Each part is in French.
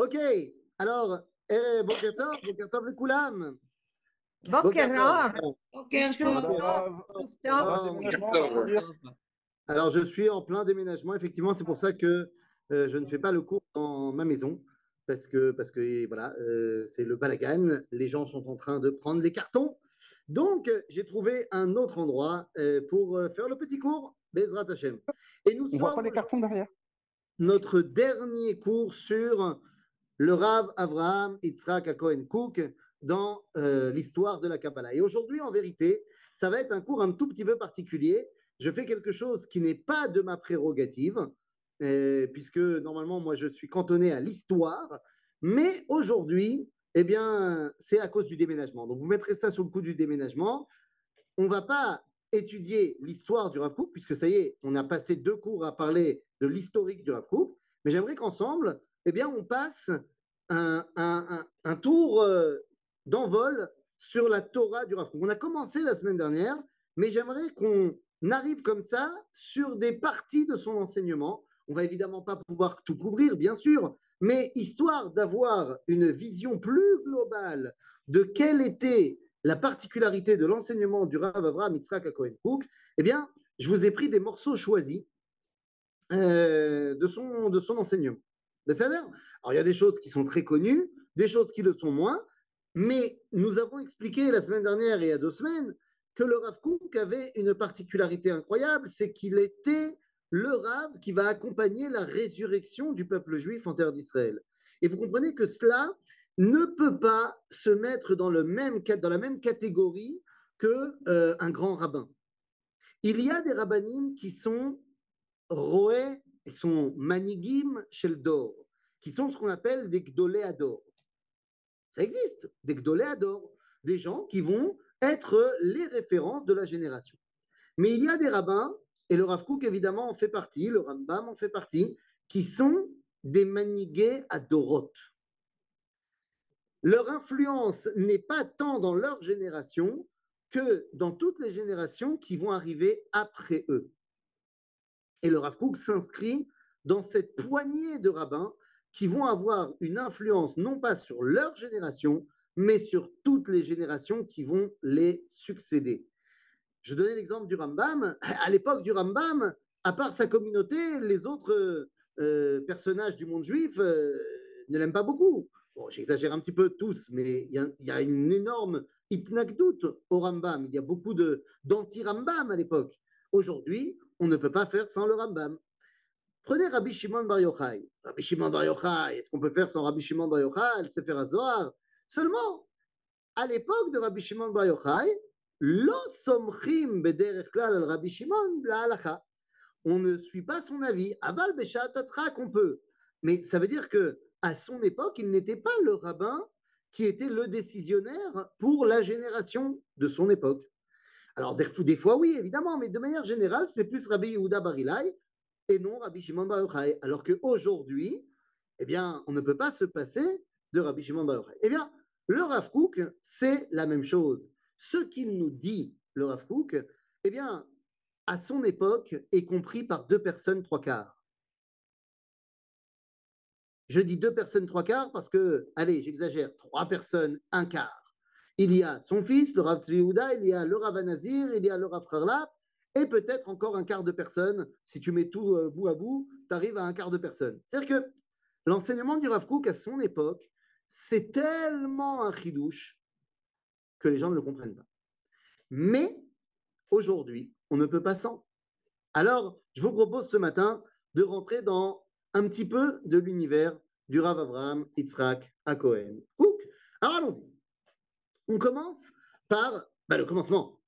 Ok, alors, Boker Tov, Bon Tov le Koulam. Alors, je suis en plein déménagement. Effectivement, c'est pour ça que euh, je ne fais pas le cours dans ma maison. Parce que, parce que voilà, euh, c'est le balagan. Les gens sont en train de prendre les cartons. Donc, j'ai trouvé un autre endroit euh, pour faire le petit cours, Bezrat Hashem. Et nous On les cartons derrière. Notre dernier cours sur le Rav Avraham Yitzhak à Cohen Cook dans euh, l'histoire de la Kabbalah. Et aujourd'hui, en vérité, ça va être un cours un tout petit peu particulier. Je fais quelque chose qui n'est pas de ma prérogative, euh, puisque normalement, moi, je suis cantonné à l'histoire. Mais aujourd'hui, eh bien, c'est à cause du déménagement. Donc, vous mettrez ça sous le coup du déménagement. On ne va pas étudier l'histoire du Rav Kook, puisque ça y est, on a passé deux cours à parler de l'historique du Rav Kook. Mais j'aimerais qu'ensemble, eh bien, on passe un, un- tour euh, d'envol sur la Torah du Rav. On a commencé la semaine dernière, mais j'aimerais qu'on arrive comme ça sur des parties de son enseignement. On va évidemment pas pouvoir tout couvrir, bien sûr, mais histoire d'avoir une vision plus globale de quelle était la particularité de l'enseignement du Rav Avraham Yitzhak à Cohen eh bien, je vous ai pris des morceaux choisis euh, de son enseignement. Alors, il y a des choses qui sont très connues, des choses qui le sont moins, mais nous avons expliqué la semaine dernière et il y a deux semaines que le Rav Kook avait une particularité incroyable, c'est qu'il était le Rav qui va accompagner la résurrection du peuple juif en terre d'Israël. Et vous comprenez que cela ne peut pas se mettre dans, le même, dans la même catégorie que euh, grand rabbin. Il y a des rabbinim qui sont roé, qui sont manigim shel dor, qui sont ce qu'on appelle des gdolé ador. Ça existe, des gdolé ador, des gens qui vont être les références de la génération. Mais il y a des rabbins, et le Rav Kook évidemment en fait partie, le Rambam en fait partie, qui sont des manigués adorot. Leur influence n'est pas tant dans leur génération que dans toutes les générations qui vont arriver après eux. Et le Rav Kook s'inscrit dans cette poignée de rabbins qui vont avoir une influence non pas sur leur génération, mais sur toutes les générations qui vont les succéder. Je donnais l'exemple du Rambam. À l'époque du Rambam, à part sa communauté, les autres euh, personnages du monde juif euh, ne l'aiment pas beaucoup. Bon, j'exagère un petit peu tous, mais il y, a- une énorme itnakdout au Rambam. Il y a beaucoup d'anti-Rambam à l'époque. Aujourd'hui, on ne peut pas faire sans le Rambam. Prenez Rabbi Shimon Bar Yochai. Rabbi Shimon Bar Yochai, est-ce qu'on peut faire sans Rabbi Shimon Bar Yochai, le Sefer HaZohar? Seulement, à l'époque de Rabbi Shimon Bar Yochai, lo somchim bederech klal al Rabbi Shimon la halacha. On ne suit pas son avis. Aval beshat atra qu'on peut. Mais ça veut dire que à son époque, il n'était pas le rabbin qui était le décisionnaire pour la génération de son époque. Alors, des, fois, oui, évidemment, mais de manière générale, c'est plus Rabbi Yehuda Barilai et non Rabbi Shimon Bar. Alors qu'aujourd'hui, eh bien, on ne peut pas se passer de Rabbi Shimon Bar. Eh bien, le Rav c'est la même chose. Ce qu'il nous dit, le Rav eh bien, à son époque, est compris par deux personnes, trois quarts. Je dis deux personnes, trois quarts parce que, allez, j'exagère, trois personnes, un quart. Il y a son fils, le Rav Tzvi Yehuda, il y a le Rav Anazir, il y a le Rav Charlap, et peut-être encore un quart de personnes. Si tu mets tout euh, bout à bout, tu arrives à un quart de personnes. C'est-à-dire que l'enseignement du Rav Kook à son époque, c'est tellement un chidouche que les gens ne le comprennent pas. Mais aujourd'hui, on ne peut pas sans. Alors, je vous propose ce matin de rentrer dans un petit peu de l'univers du Rav Avraham Yitzhak à Cohen. Alors allons-y. On commence par bah, le commencement.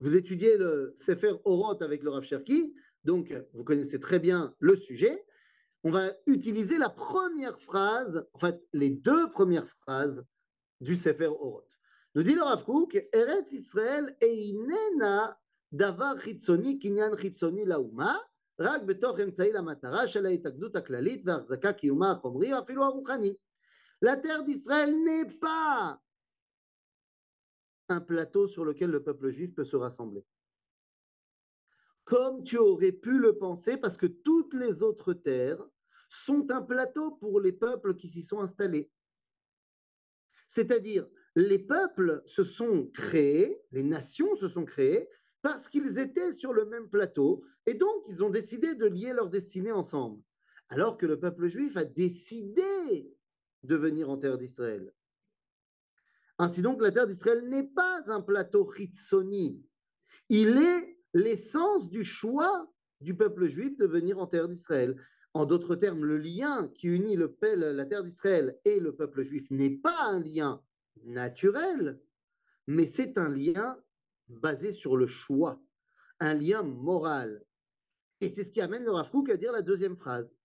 Vous étudiez le Sefer Oroth avec le Rav Cherki, donc vous connaissez très bien le sujet. On va utiliser la première phrase, en fait, les deux premières phrases du Sefer Oroth. Nous dit le Rav Kook, Eretz Israël einena davar chitzoni kinyan chitzoni לאומה, רק בתוך אמצעי למטרה של ההתאגדות הכללית והחזקה קיומה החומרי או אפילו הרוחני. La terre d'Israël n'est pas un plateau sur lequel le peuple juif peut se rassembler. Comme tu aurais pu le penser, parce que toutes les autres terres sont un plateau pour les peuples qui s'y sont installés. C'est-à-dire, les peuples se sont créés, les nations se sont créées parce qu'ils étaient sur le même plateau et donc ils ont décidé de lier leur destinée ensemble. Alors que le peuple juif a décidé de venir en terre d'Israël. Ainsi donc, la terre d'Israël n'est pas un plateau Hitsoni. Il est l'essence du choix du peuple juif de venir en terre d'Israël. En d'autres termes, le lien qui unit la terre d'Israël et le peuple juif n'est pas un lien naturel, mais c'est un lien basé sur le choix, un lien moral. Et c'est ce qui amène le Rav à dire la deuxième phrase.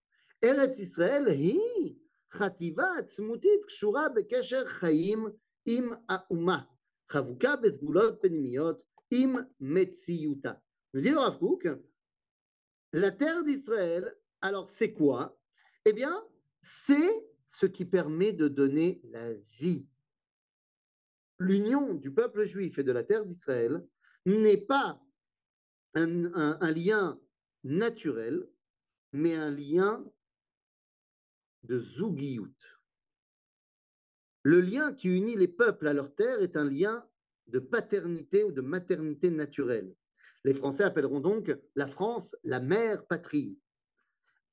Eretz Israël hi chativa atzmutit kshura bekesher chaim im auma, chavuka bezgulot penimiot im metziyuta. Nous dit le la terre d'Israël, alors c'est quoi? Eh bien, c'est ce qui permet de donner la vie l'union du peuple juif et de la terre d'Israël n'est pas un, lien naturel, mais un lien de zougiout. Le lien qui unit les peuples à leur terre est un lien de paternité ou de maternité naturelle. Les Français appelleront donc la France la mère patrie.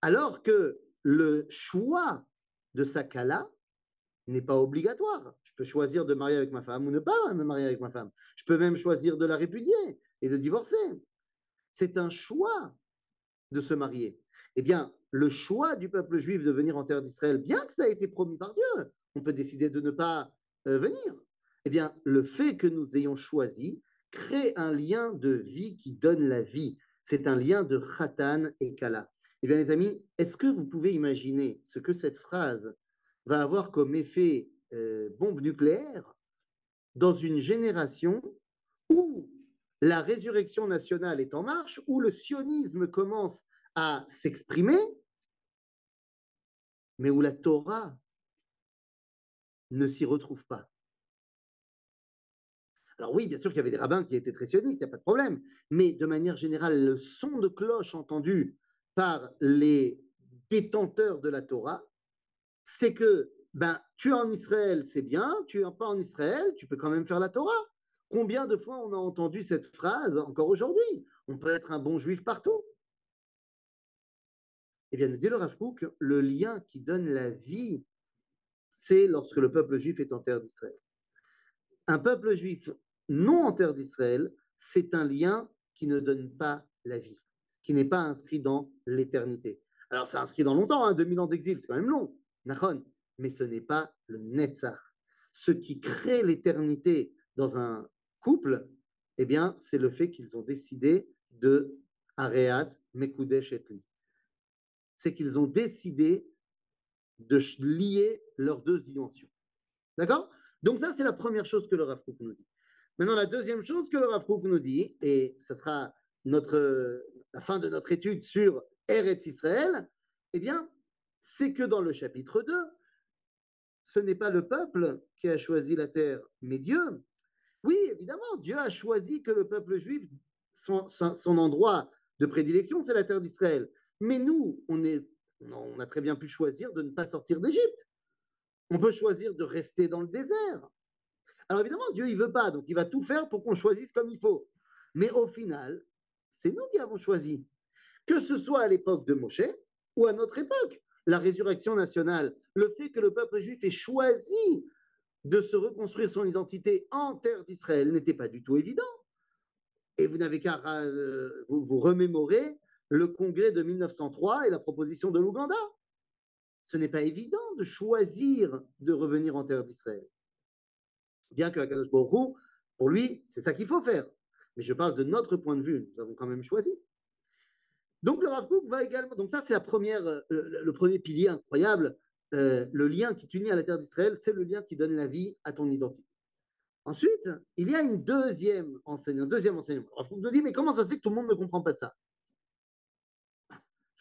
Alors que le choix de Sakala n'est pas obligatoire. Je peux choisir de marier avec ma femme ou ne pas me marier avec ma femme. Je peux même choisir de la répudier et de divorcer. C'est un choix de se marier. Eh bien, le choix du peuple juif de venir en terre d'Israël, bien que ça ait été promis par Dieu, on peut décider de ne pas euh, venir. Eh bien, le fait que nous ayons choisi crée un lien de vie qui donne la vie. C'est un lien de khatan et kala. Eh bien, les amis, est-ce que vous pouvez imaginer ce que cette phrase va avoir comme effet euh, bombe nucléaire dans une génération où la résurrection nationale est en marche, où le sionisme commence à s'exprimer, mais où la Torah ne s'y retrouve pas. Alors oui, bien sûr qu'il y avait des rabbins qui étaient très sionistes, il n'y a pas de problème, mais de manière générale, le son de cloche entendu par les détenteurs de la Torah c'est que ben, tu es en Israël, c'est bien, tu n'es pas en Israël, tu peux quand même faire la Torah. Combien de fois on a entendu cette phrase encore aujourd'hui? On peut être un bon juif partout. Eh bien, nous dit le Rav le lien qui donne la vie, c'est lorsque le peuple juif est en terre d'Israël. Un peuple juif non en terre d'Israël, c'est un lien qui ne donne pas la vie, qui n'est pas inscrit dans l'éternité. Alors, c'est inscrit dans longtemps, hein, 2000 ans d'exil, c'est quand même long mais ce n'est pas le Netzach. Ce qui crée l'éternité dans un couple, eh bien, c'est le fait qu'ils ont décidé de Areat Mekudesh Etli. C'est qu'ils ont décidé de lier leurs deux dimensions. D'accord? Donc ça, c'est la première chose que le Rav nous dit. Maintenant, la deuxième chose que le Rav nous dit, et ce sera notre, la fin de notre étude sur Eretz Israël, eh bien, c'est que dans le chapitre 2, ce n'est pas le peuple qui a choisi la terre, mais Dieu. Oui, évidemment, Dieu a choisi que le peuple juif, son, endroit de prédilection, c'est la terre d'Israël. Mais nous, on, est, on a très bien pu choisir de ne pas sortir d'Égypte. On peut choisir de rester dans le désert. Alors évidemment, Dieu, il veut pas, donc il va tout faire pour qu'on choisisse comme il faut. Mais au final, c'est nous qui avons choisi. Que ce soit à l'époque de Moshe ou à notre époque la résurrection nationale, le fait que le peuple juif ait choisi de se reconstruire son identité en terre d'Israël n'était pas du tout évident. Et vous n'avez qu'à euh, vous, remémorer le congrès de 1903 et la proposition de l'Ouganda. Ce n'est pas évident de choisir de revenir en terre d'Israël. Bien que Akadosh Baruch pour lui, c'est ça qu'il faut faire. Mais je parle de notre point de vue. Nous avons quand même choisi. Donc le Rav va également, donc ça c'est la première, euh, le, premier pilier incroyable, euh, le lien qui t'unit à la terre d'Israël, c'est le lien qui donne la vie à ton identité. Ensuite, il y a une deuxième enseignement, un deuxième enseignement. Rav nous dit, mais comment ça se fait que tout le monde ne comprend pas ça?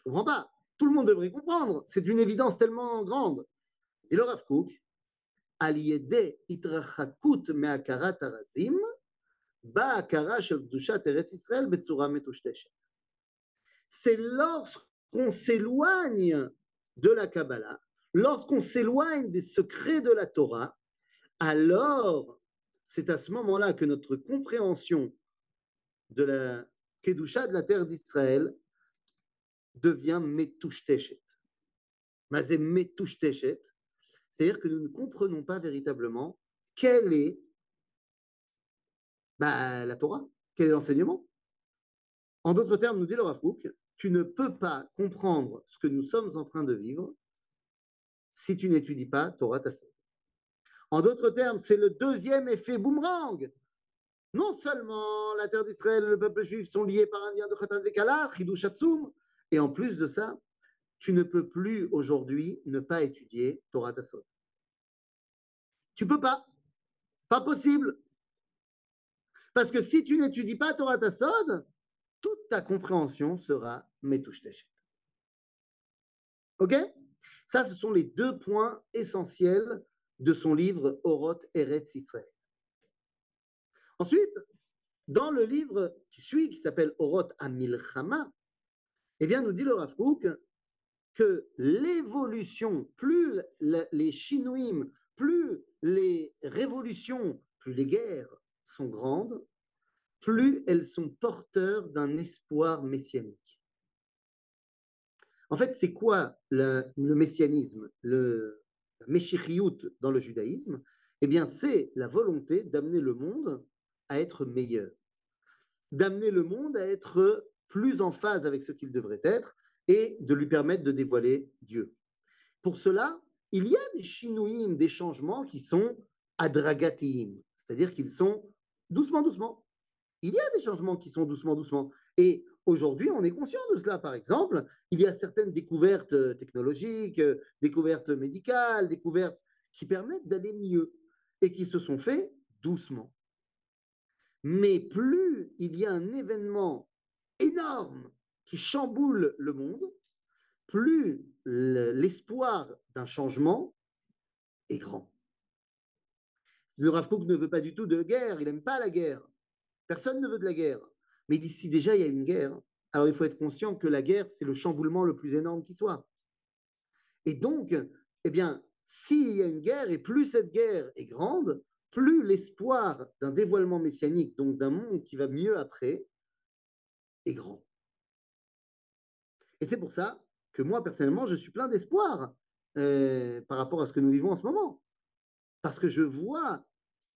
Je ne comprends pas. Tout le monde devrait comprendre. C'est une évidence tellement grande. Et le Rav Kook, c'est lorsqu'on s'éloigne de la Kabbalah, lorsqu'on s'éloigne des secrets de la Torah, alors c'est à ce moment-là que notre compréhension de la Kedusha de la terre d'Israël devient Metouchtechet. Mazé c'est-à-dire que nous ne comprenons pas véritablement quelle est bah, la Torah, quel est l'enseignement. En d'autres termes, nous dit le Rav tu ne peux pas comprendre ce que nous sommes en train de vivre si tu n'étudies pas Torah Tassot. En d'autres termes, c'est le deuxième effet boomerang. Non seulement la terre d'Israël et le peuple juif sont liés par un lien de Khatan Vekala, Chidush et en plus de ça, tu ne peux plus aujourd'hui ne pas étudier Torah Tassot. Tu peux pas. Pas possible. Parce que si tu n'étudies pas Torah Tassod, toute ta compréhension sera Metouch Ok? Ça, ce sont les deux points essentiels de son livre Oroth Eretz Israël. Ensuite, dans le livre qui suit, qui s'appelle Oroth Amilchama, eh bien, nous dit le Rav que l'évolution, plus les Shinouim, plus les révolutions, plus les guerres sont grandes, plus elles sont porteurs d'un espoir messianique. En fait, c'est quoi le, messianisme, le meshichiout dans le judaïsme? Eh bien, c'est la volonté d'amener le monde à être meilleur, d'amener le monde à être plus en phase avec ce qu'il devrait être et de lui permettre de dévoiler Dieu. Pour cela, il y a des shinouim, des changements qui sont adragatim, c'est-à-dire qu'ils sont doucement, doucement. Il y a des changements qui sont doucement, doucement. Et aujourd'hui, on est conscient de cela. Par exemple, il y a certaines découvertes euh, technologiques, euh, découvertes médicales, découvertes qui permettent d'aller mieux et qui se sont faites doucement. Mais plus il y a un événement énorme qui chamboule le monde, plus l'espoir d'un changement est grand. Le Rav ne veut pas du tout de guerre, il n'aime pas la guerre. Personne ne veut de la guerre. Mais d'ici déjà il y a une guerre, alors il faut être conscient que la guerre, c'est le chamboulement le plus énorme qui soit. Et donc, eh bien, s'il y a une guerre, et plus cette guerre est grande, plus l'espoir d'un dévoilement messianique, donc d'un monde qui va mieux après, est grand. Et c'est pour ça que moi, personnellement, je suis plein d'espoir euh, par rapport à ce que nous vivons en ce moment. Parce que je vois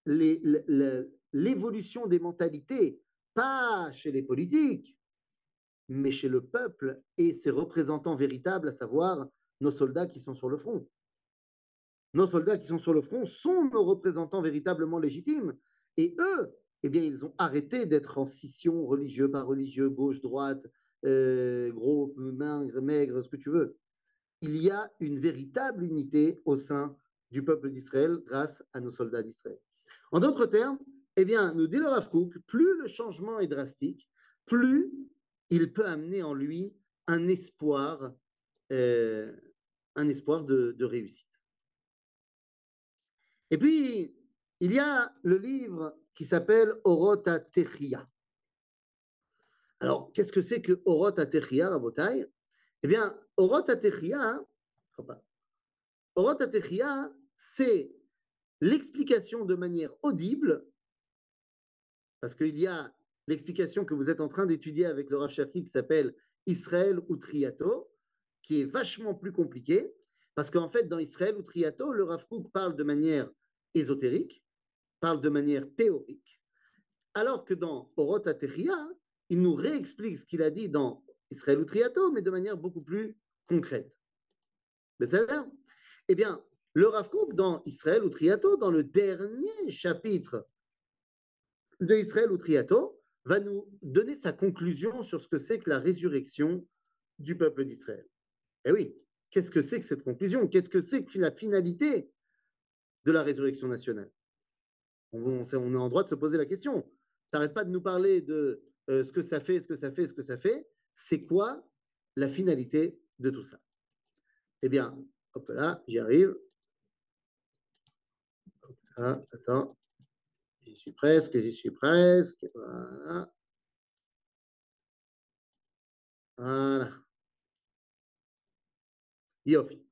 l'évolution des mentalités, pas chez les politiques, mais chez le peuple et ses représentants véritables, à savoir nos soldats qui sont sur le front. Nos soldats qui sont sur le front sont nos représentants véritablement légitimes. Et eux, eh bien, ils ont arrêté d'être en scission religieux, pas religieux, gauche, droite, euh, gros, maigre, maigre, ce que tu veux. Il y a une véritable unité au sein du peuple d'Israël grâce à nos soldats d'Israël. En d'autres termes, eh bien, nous dit le Rav plus le changement est drastique, plus il peut amener en lui un espoir, euh, un espoir de, réussite. Et puis, il y a le livre qui s'appelle Orota Techia. Alors, qu'est-ce que c'est que Orota Techia, Rabotai? Eh bien, Orota Techia, Orota Techia, c'est l'explication de manière audible, parce qu'il y a l'explication que vous êtes en train d'étudier avec le Rav Shafi qui s'appelle Israël ou Triato, qui est vachement plus compliqué, parce qu'en fait, dans Israël ou Triato, le Rav Kook parle de manière ésotérique, parle de manière théorique, alors que dans Orot il nous réexplique ce qu'il a dit dans Israël ou Triato, mais de manière beaucoup plus concrète. Mais ça Eh bien, le Rav dans Israël ou Triato, dans le dernier chapitre de Israël ou Triato, va nous donner sa conclusion sur ce que c'est que la résurrection du peuple d'Israël. Eh oui, qu'est-ce que c'est que cette conclusion? Qu'est-ce que c'est que la finalité de la résurrection nationale? On, est en droit de se poser la question. Tu n'arrêtes pas de nous parler de euh, ce que ça fait, ce que ça fait, ce que ça fait. C'est quoi la finalité de tout ça? Eh bien, hop là, j'y arrive. Ah, attends. J'y suis presque, j'y suis presque. Voilà. Voilà. Yofi.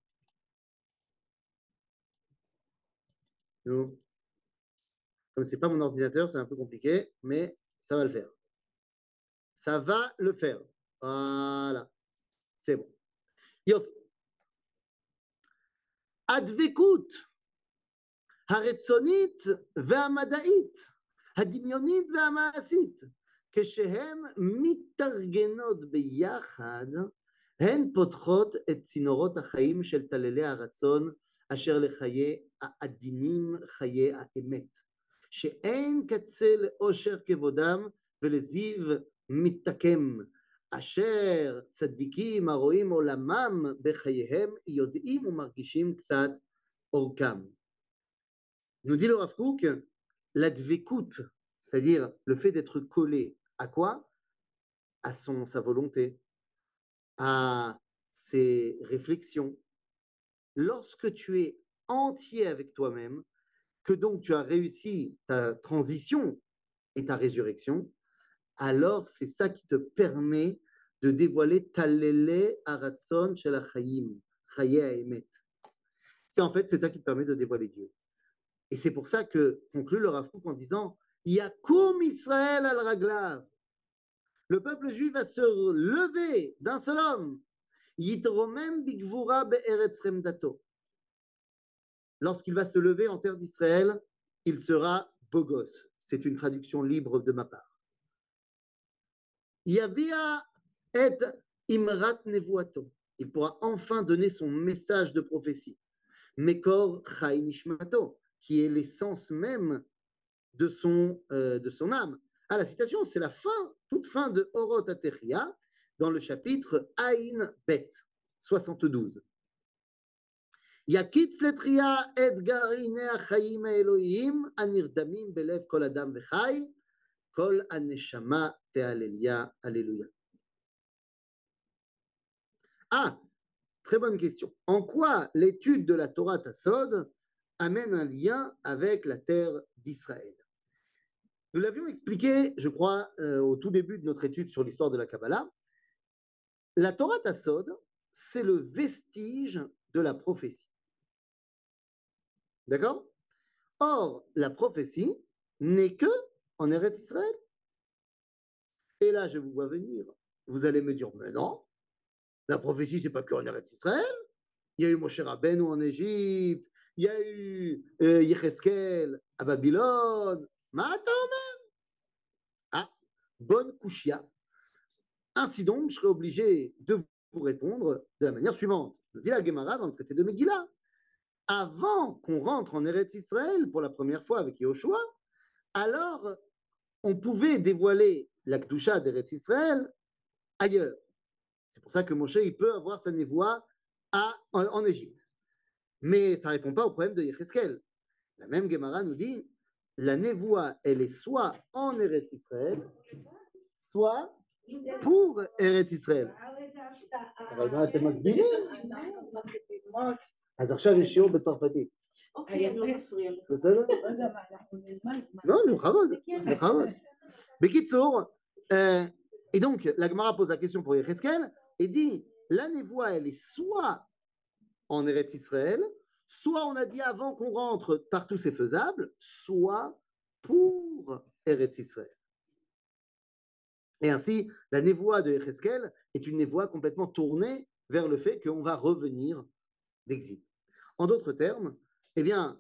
Comme ce n'est pas mon ordinateur, c'est un peu compliqué, mais ça va le faire. Ça va le faire. Voilà. C'est bon. Yofi. הדבקות הרצונית והמדעית, הדמיונית והמעשית, כשהן מתארגנות ביחד, הן פותחות את צינורות החיים של טללי הרצון אשר לחיי העדינים, חיי האמת, שאין קצה לאושר כבודם ולזיו מתקם, אשר צדיקים הרואים עולמם בחייהם יודעים ומרגישים קצת אורכם. Nous dit le Rav Kook, la dvekut, c'est-à-dire le fait d'être collé à quoi À son, sa volonté, à ses réflexions. Lorsque tu es entier avec toi-même, que donc tu as réussi ta transition et ta résurrection, alors c'est ça qui te permet de dévoiler Talele Aratson Shel Chayim, Emet. C'est en fait, c'est ça qui te permet de dévoiler Dieu. Et c'est pour ça que conclut le Rav en disant Yakum Israël al Raglav. Le peuple juif va se lever d'un seul homme. Yitromem Bigvura Be'eretz Remdato. Lorsqu'il va se lever en terre d'Israël, il sera Bogos. C'est une traduction libre de ma part. Yavia et Imrat Nevuato. Il pourra enfin donner son message de prophétie. Mekor Chai Nishmato, qui est l'essence même de son, euh, de son âme. Ah, la citation, c'est la fin, toute fin de Orot Ateria, dans le chapitre Ain Bet, 72. Ah, très bonne question. En quoi l'étude de la Torah Tassod amène un lien avec la terre d'Israël? Nous l'avions expliqué, je crois, euh, au tout début de notre étude sur l'histoire de la Kabbalah. La Torah Tassod, c'est le vestige de la prophétie. D'accord? Or, la prophétie n'est que en Eretz Israël. Et là, je vous vois venir. Vous allez me dire, mais non, la prophétie, c'est pas qu'en Eretz Israël. Il y a eu Moshe Rabbeinu en Égypte, il y a eu euh, à Babylone. Même. Ah, bonne couchia. Ainsi donc, je serai obligé de vous répondre de la manière suivante. Je dis la Gemara dans le traité de Megillah. Avant qu'on rentre en Eretz Israël pour la première fois avec Yahushua, alors on pouvait dévoiler la Kdusha d'Eretz Israël ailleurs. C'est pour ça que Moshe, il peut avoir sa névoie à, en, Égypte. Mais ça ne répond pas au problème de Yecheskel. La même Gemara nous dit, la névoie, elle est soit en Eretz Israël, soit pour Eretz Israël אז עכשיו יש שיעור בצרפתית. בסדר? לא, בכבוד, בכבוד. בקיצור, et donc, la Gemara pose la question pour Yecheskel, et dit la névoie, elle est soit en Eretz Israël, soit on a dit avant qu'on rentre, partout c'est faisable, soit pour Eretz Israël. Et ainsi, la névoie de Echeskel est une névoie complètement tournée vers le fait qu'on va revenir d'exil. En d'autres termes, eh bien,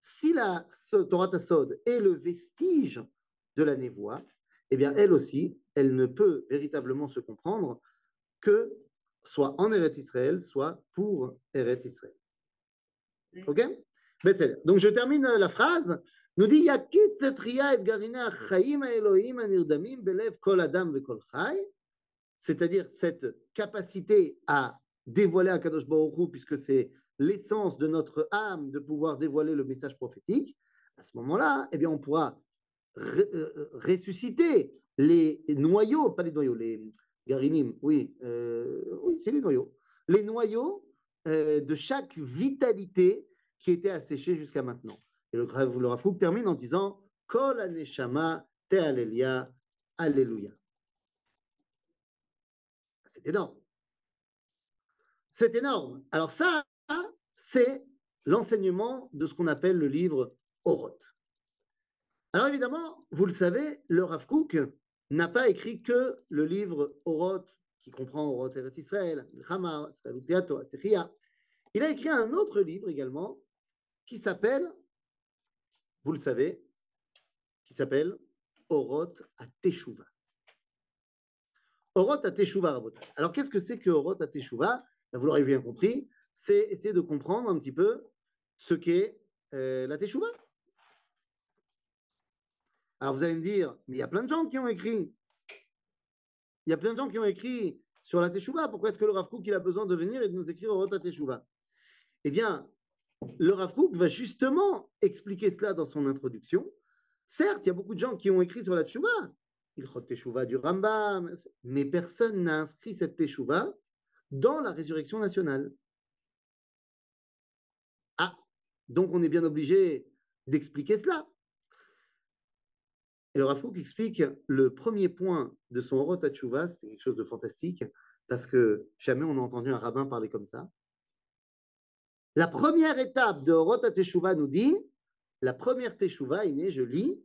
si la Torah Tassod est le vestige de la névoie, eh bien, elle aussi, elle ne peut véritablement se comprendre que soit en Eretz Israël, soit pour Eretz Israël. Ok? Donc je termine la phrase. Nous dit Yakitz et garina chayim Elohim anirdamim belev kol adam kol chay. C'est-à-dire cette capacité à dévoiler à Kadosh Baruch puisque c'est l'essence de notre âme de pouvoir dévoiler le message prophétique. À ce moment-là, eh bien, on pourra euh, ressusciter les noyaux, pas les noyaux, les, Garinim, oui, euh, oui c'est les noyaux. Les noyaux euh, de chaque vitalité qui était asséchée jusqu'à maintenant. Et le, le Rafouk termine en disant Kol aneshama te alléluia. C'est énorme. C'est énorme. Alors ça, c'est l'enseignement de ce qu'on appelle le livre Oroth. Alors évidemment, vous le savez, le Rav Kook n'a pas écrit que le livre Oroth, qui comprend Oroth Eretz Israël, Il a écrit un autre livre également qui s'appelle, vous le savez, qui s'appelle Oroth à Teshuvah. Oroth à Teshuvah, Alors qu'est-ce que c'est que Oroth à Teshuvah? Vous l'aurez bien compris, c'est essayer de comprendre un petit peu ce qu'est euh, la Teshuvah. Alors vous allez me dire, mais il y a plein de gens qui ont écrit. Il y a plein de gens qui ont écrit sur la Teshuvah. Pourquoi est-ce que le Rav Kook, a besoin de venir et de nous écrire Oroth à Teshuvah Eh bien, le Rav va justement expliquer cela dans son introduction. Certes, il y a beaucoup de gens qui ont écrit sur la Teshuvah. Il Teshuvah du Rambam, mais personne n'a inscrit cette Teshuvah dans la résurrection nationale. Ah, donc on est bien obligé d'expliquer cela. Et le Rafouk explique le premier point de son Orot Tchouva, c'était quelque chose de fantastique, parce que jamais on a entendu un rabbin parler comme ça. La première étape de Orot Tchouva nous dit, la première Teshuvah est née, je lis,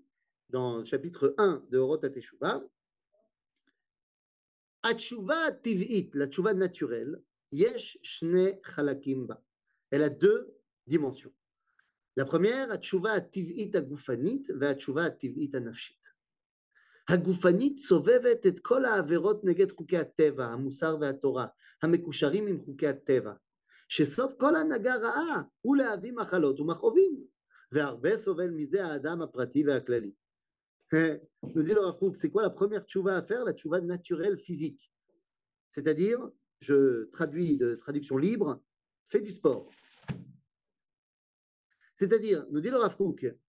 dans le chapitre 1 de Orot Teshuvah, Tiv'it, la tchouva naturelle, yesh shne chalakimba. Elle a deux. La première, התשובה הטבעית הגופנית והתשובה הטבעית הנפשית. הגופנית סובבת את כל העבירות נגד חוקי הטבע, המוסר והתורה, המקושרים עם חוקי הטבע, שסוף כל הנהגה רעה הוא להביא מחלות ומכאובים, והרבה סובל מזה האדם הפרטי והכללי. Nous dit le Rav c'est quoi la première tchouva à faire? La tchouva naturelle physique. C'est-à-dire, je traduis de traduction libre, fais du sport. C'est-à-dire, nous dit le Rav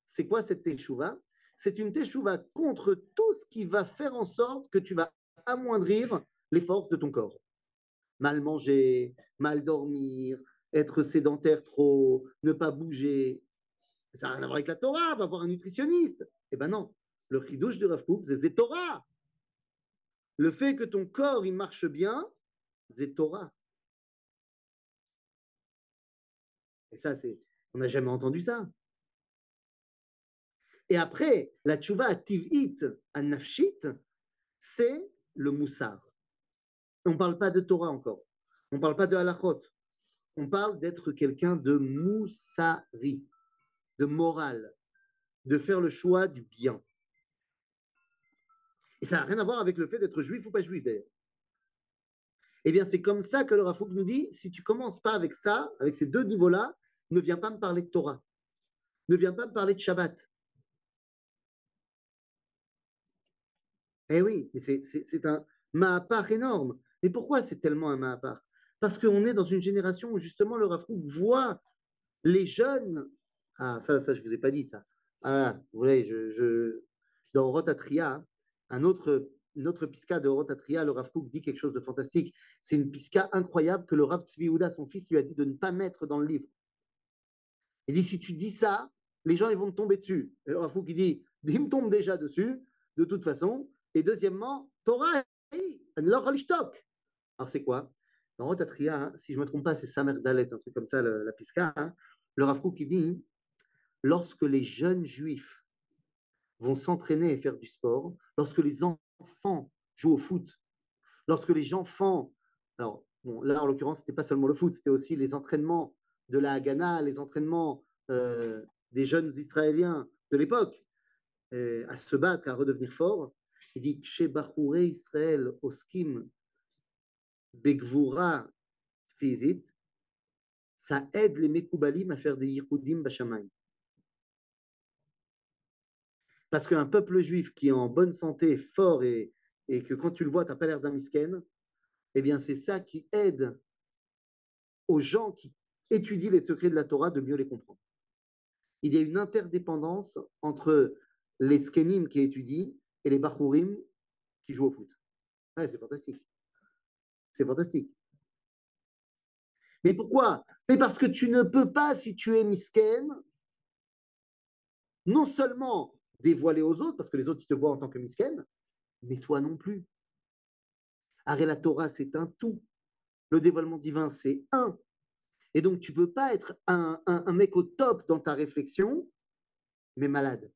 c'est quoi cette teshuva C'est une teshuva contre tout ce qui va faire en sorte que tu vas amoindrir les forces de ton corps. Mal manger, mal dormir, être sédentaire trop, ne pas bouger. Ça n'a rien à voir avec la Torah, va voir un nutritionniste. Eh ben non, le chidouche de Rav c'est Torah. Le fait que ton corps il marche bien, c'est Torah. Et ça, c'est on n'a jamais entendu ça. Et après, la tchouva à nafshit, c'est le moussar. On ne parle pas de Torah encore. On ne parle pas de halachot. On parle d'être quelqu'un de moussari, de moral, de faire le choix du bien. Et ça n'a rien à voir avec le fait d'être juif ou pas juif d'ailleurs. Eh bien, c'est comme ça que le Rafouk nous dit si tu commences pas avec ça, avec ces deux niveaux-là, ne viens pas me parler de Torah, ne viens pas me parler de Shabbat. Eh oui, c'est un Mahapar énorme. Mais pourquoi c'est tellement un Mahapar Parce qu'on est dans une génération où justement le Rav voit les jeunes. Ah, ça, ça, je ne vous ai pas dit ça. Ah, vous voyez, je, je... dans Rotatria, un autre, autre pisca de Rotatria, le Rav dit quelque chose de fantastique. C'est une pisca incroyable que le Rav Tzvi son fils, lui a dit de ne pas mettre dans le livre. Il dit si tu dis ça, les gens ils vont te tomber dessus. Et le Rafouk il dit il me tombe déjà dessus, de toute façon. Et deuxièmement, Torah, alors c'est quoi? Dans Rotatria, hein, si je ne me trompe pas, c'est Samer Dalet, un truc comme ça, la, la Pisca. Hein. le Rafouk il dit lorsque les jeunes juifs vont s'entraîner et faire du sport, lorsque les enfants jouent au foot, lorsque les enfants, alors là en l'occurrence, ce n'était pas seulement le foot, c'était aussi les entraînements de la Haganah, les entraînements euh, des jeunes Israéliens de l'époque, euh, à se battre, à redevenir forts. Il dit Chez Israël, Oskim, Begvura, Fizit, ça aide les Mekoubalim à faire des Yichudim Bashamay. Parce qu'un peuple juif qui est en bonne santé, fort et, et que quand tu le vois, tu n'as pas l'air d'un misken, eh bien, c'est ça qui aide aux gens qui étudie les secrets de la Torah, de mieux les comprendre. Il y a une interdépendance entre les skenim qui étudient et les bachurim qui jouent au foot. c'est fantastique. C'est fantastique. Mais pourquoi? Mais parce que tu ne peux pas, si tu es misken, non seulement dévoiler aux autres, parce que les autres ils te voient en tant que misken, mais toi non plus. Arrêt la Torah, c'est un tout. Le dévoilement divin, c'est un. Et donc, tu ne peux pas être un, mec au top dans ta réflexion, mais malade.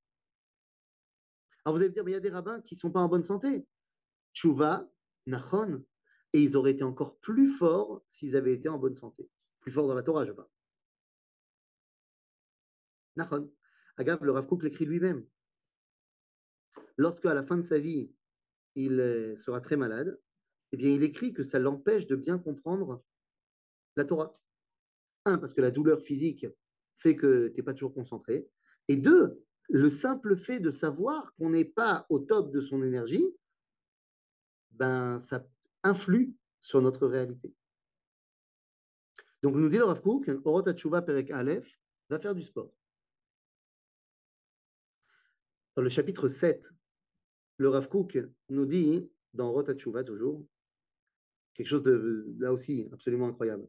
Alors, vous allez me dire, mais il y a des rabbins qui ne sont pas en bonne santé. Tchouva, Nachon, et ils auraient été encore plus forts s'ils avaient été en bonne santé. Plus forts dans la Torah, je parle. Nachon. Agave, le Rav l'écrit lui-même. Lorsque, à la fin de sa vie, il euh, sera très malade, eh bien, il écrit que ça l'empêche de bien comprendre la Torah. Un, parce que la douleur physique fait que tu n'es pas toujours concentré. Et deux, le simple fait de savoir qu'on n'est pas au top de son énergie, ben, ça influe sur notre réalité. Donc, nous dit le Rav Kook, Orot Perek Aleph, va faire du sport. Dans le chapitre 7, le Rav Kook nous dit, dans Orot toujours, quelque chose de là aussi absolument incroyable.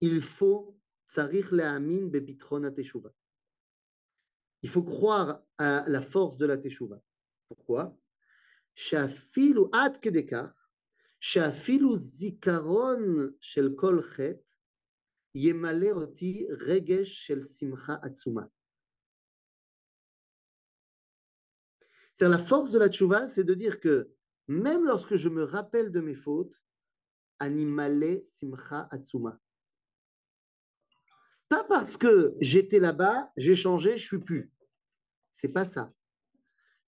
Il faut il faut croire à la force de la teshuva. Pourquoi שאפילו עד כדי כך, שאפילו זיכרון של כל חטא ימלא אותי רגש של שמחה עצומה. La force de la tchouva, c'est de dire que même lorsque je me rappelle de mes fautes, animale simcha atsuma. Pas parce que j'étais là-bas, j'ai changé, je suis plus. C'est pas ça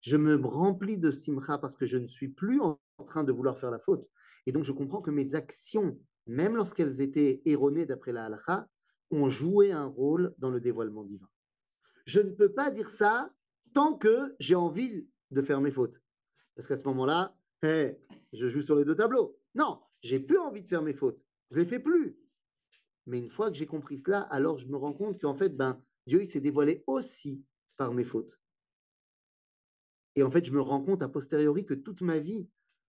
je me remplis de simcha parce que je ne suis plus en train de vouloir faire la faute. Et donc, je comprends que mes actions, même lorsqu'elles étaient erronées d'après la halakha, ont joué un rôle dans le dévoilement divin. Je ne peux pas dire ça tant que j'ai envie de faire mes fautes. Parce qu'à ce moment-là, je joue sur les deux tableaux. Non, j'ai plus envie de faire mes fautes. Je les fais plus. Mais une fois que j'ai compris cela, alors je me rends compte qu'en fait, ben, Dieu il s'est dévoilé aussi par mes fautes. Et en fait, je me rends compte a posteriori que toute ma vie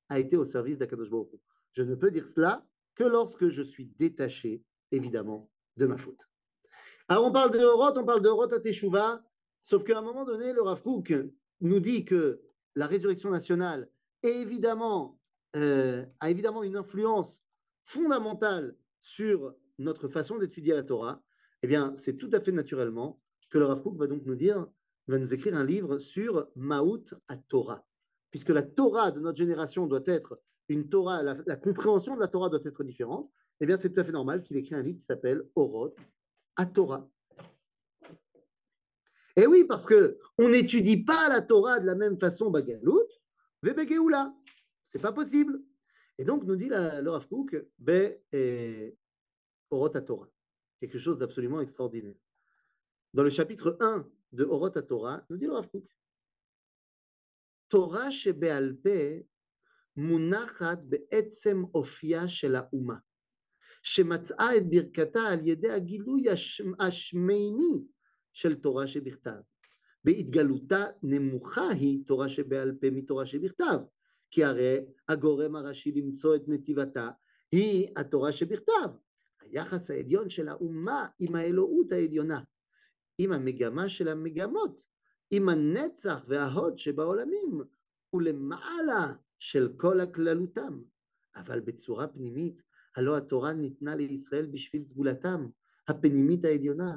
a été au service d'Akadosh Baruch Je ne peux dire cela que lorsque je suis détaché, évidemment, de ma faute. Alors, on parle de Horot, on parle de Horot à Teshuvah, sauf qu'à un moment donné, le Rav nous dit que la résurrection nationale euh, a évidemment une influence fondamentale sur notre façon d'étudier la Torah. Eh bien, c'est tout à fait naturellement que le Rav Kook va donc nous dire va nous écrire un livre sur Maout à Torah. Puisque la Torah de notre génération doit être une Torah, la, compréhension de la Torah doit être différente, eh bien c'est tout à fait normal qu'il écrit un livre qui s'appelle Oroth à Torah. Et eh oui, parce que on n'étudie pas la Torah de la même façon Bagalout, Vebegeoula. C'est pas possible. Et donc, nous dit la, le Rav Kook, Be Oroth à Torah. Quelque chose d'absolument extraordinaire. Dans le chapitre 1 de Orot Torah, nous dit le Rav Kook. Torah shebe'al pe מונחת בעצם אופייה של האומה, שמצאה את ברכתה על ידי הגילוי השמימי של תורה שבכתב. בהתגלותה נמוכה היא תורה שבעל פה מתורה שבכתב, כי הרי הגורם הראשי למצוא את נתיבתה היא התורה שבכתב. היחס העליון של האומה עם האלוהות העליונה. עם המגמה של המגמות, עם הנצח וההוד שבעולמים, ולמעלה של כל הכללותם. אבל בצורה פנימית, הלא התורה ניתנה לישראל בשביל סגולתם, הפנימית העליונה.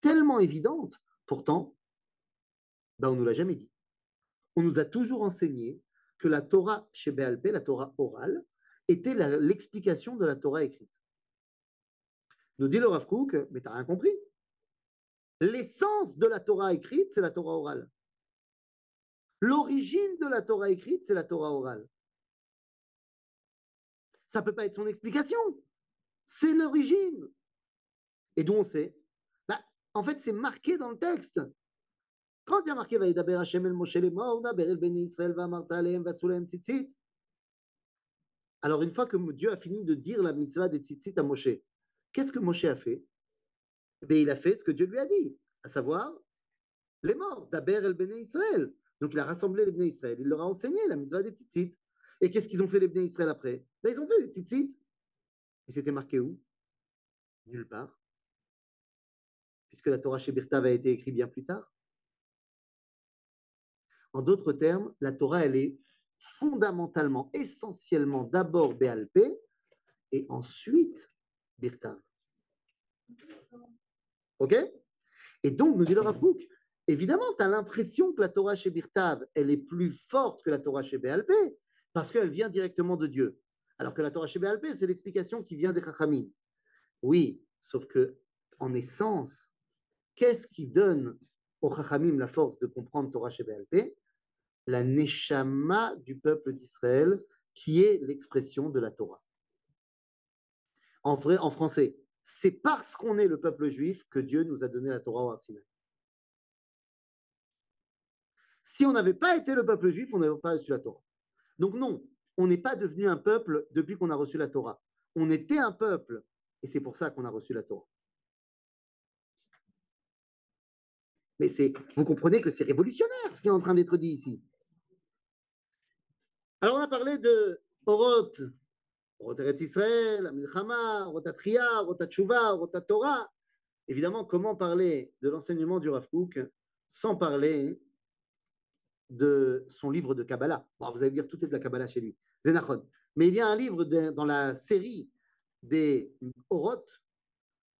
tellement évidente. Pourtant, ben, on ne nous l'a jamais dit. On nous a toujours enseigné que la Torah chez BLP, la Torah orale, était l'explication de la Torah écrite. Nous dit le Rav Kook, mais tu n'as rien compris. L'essence de la Torah écrite, c'est la Torah orale. L'origine de la Torah écrite, c'est la Torah orale. Ça ne peut pas être son explication. C'est l'origine. Et d'où on sait En fait, c'est marqué dans le texte. Quand il y a marqué Vaïdaber Hashem el Moshe le Daber el Israël va Aleem va Tzitzit, Alors, une fois que Dieu a fini de dire la mitzvah des tzitzit à Moshe, qu'est-ce que Moshe a fait? Eh Il a fait ce que Dieu lui a dit, à savoir les morts, d'Aber el Bene Israël. Donc, il a rassemblé les Bnei Israël, il leur a enseigné la mitzvah des tzitzit. Et qu'est-ce qu'ils ont fait les Bnei Israël après? Ben, Ils ont fait des tzitzit. Et c'était marqué où? Nulle part. Puisque la Torah chez Birtav a été écrite bien plus tard. En d'autres termes, la Torah, elle est fondamentalement, essentiellement d'abord Béalpé et ensuite Birtav. Ok? Et donc, nous dit le Rav évidemment, tu as l'impression que la Torah chez Birtav, elle est plus forte que la Torah chez Béalpé, parce qu'elle vient directement de Dieu. Alors que la Torah chez Béalpé, c'est l'explication qui vient des Chachamim. Oui, sauf que, en essence, qu'est-ce qui donne aux Chachamim la force de comprendre Torah chez La Neshama du peuple d'Israël, qui est l'expression de la Torah. En, vrai, en français, c'est parce qu'on est le peuple juif que Dieu nous a donné la Torah au. Si on n'avait pas été le peuple juif, on n'aurait pas reçu la Torah. Donc non, on n'est pas devenu un peuple depuis qu'on a reçu la Torah. On était un peuple, et c'est pour ça qu'on a reçu la Torah. Mais c'est, vous comprenez que c'est révolutionnaire ce qui est en train d'être dit ici. Alors on a parlé de Oroth, Oroth Eretz Israël, Amilchama, Oroth Atria, Oroth Tshuva, Oroth Torah. Évidemment, comment parler de l'enseignement du Rav Kook sans parler de son livre de Kabbalah? Bon, vous allez dire, tout est de la Kabbalah chez lui. Zenachon. Mais il y a un livre dans la série des Oroth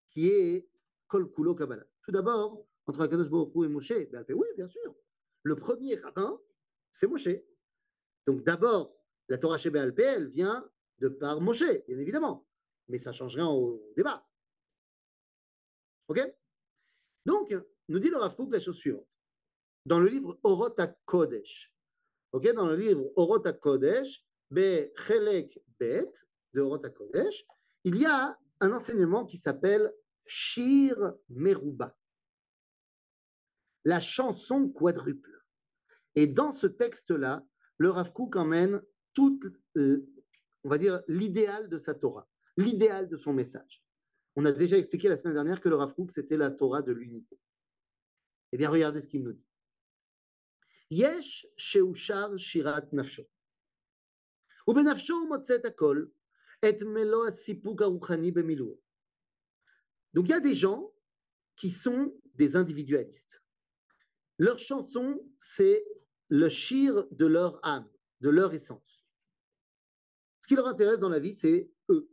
qui est Kol Kulo Kabbalah. Tout d'abord, entre Akadosh Baruch et Moshe, ben, oui, bien sûr. Le premier rabbin, c'est Moshe. Donc d'abord, la Torah chez BLP, elle vient de par Moshe, bien évidemment. Mais ça ne change rien au débat. OK? Donc, nous dit le Rav Kook la chose suivante dans le livre Orota Kodesh. Ok, dans le livre Orota Kodesh, Be Chelek Bet de Orota Kodesh, il y a un enseignement qui s'appelle Shir Meruba, la chanson quadruple. Et dans ce texte-là, le Rav emmène toute, euh, on va dire, l'idéal de sa Torah, l'idéal de son message. On a déjà expliqué la semaine dernière que le Rav c'était la Torah de l'unité. Eh bien, regardez ce qu'il nous dit. Yesh sheushar shirat nafsho. Ubenafsho motzet akol et melo asipuk aruchani bemiluo. Donc, il y a des gens qui sont des individualistes Leur chanson, c'est le shir de leur âme, de leur essence. Ce qui leur intéresse dans la vie, c'est eux.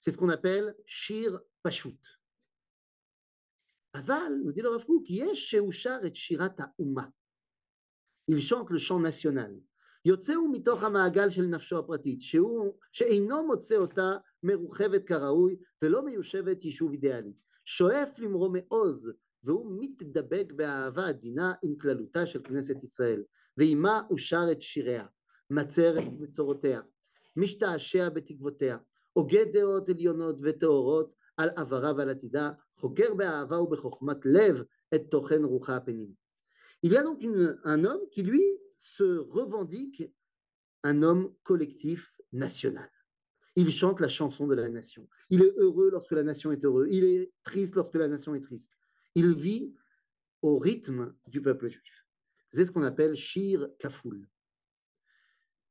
C'est ce qu'on appelle shir pashut. Aval, nous dit le Rav qui est sheushar et shirat ha'uma il chante le chant national. יוצאו מתוך המעגל של נפשו הפרטית, שהוא, שאינו מוצא אותה מרוחבת כראוי ולא מיושבת יישוב אידיאלי. שואף למרום מעוז, והוא מתדבק באהבה עדינה עם כללותה של כנסת ישראל, ועימה הוא שר את שיריה, מצר את מצורותיה, משתעשע בתקוותיה, הוגה דעות עליונות וטהורות על עברה ועל עתידה, חוקר באהבה ובחוכמת לב את תוכן רוחה הפנימי. Il y a donc un homme qui, lui, se revendique un homme collectif national. Il chante la chanson de la nation. Il est heureux lorsque la nation est heureuse. Il est triste lorsque la nation est triste. Il vit au rythme du peuple juif. C'est ce qu'on appelle Shir Kafoul.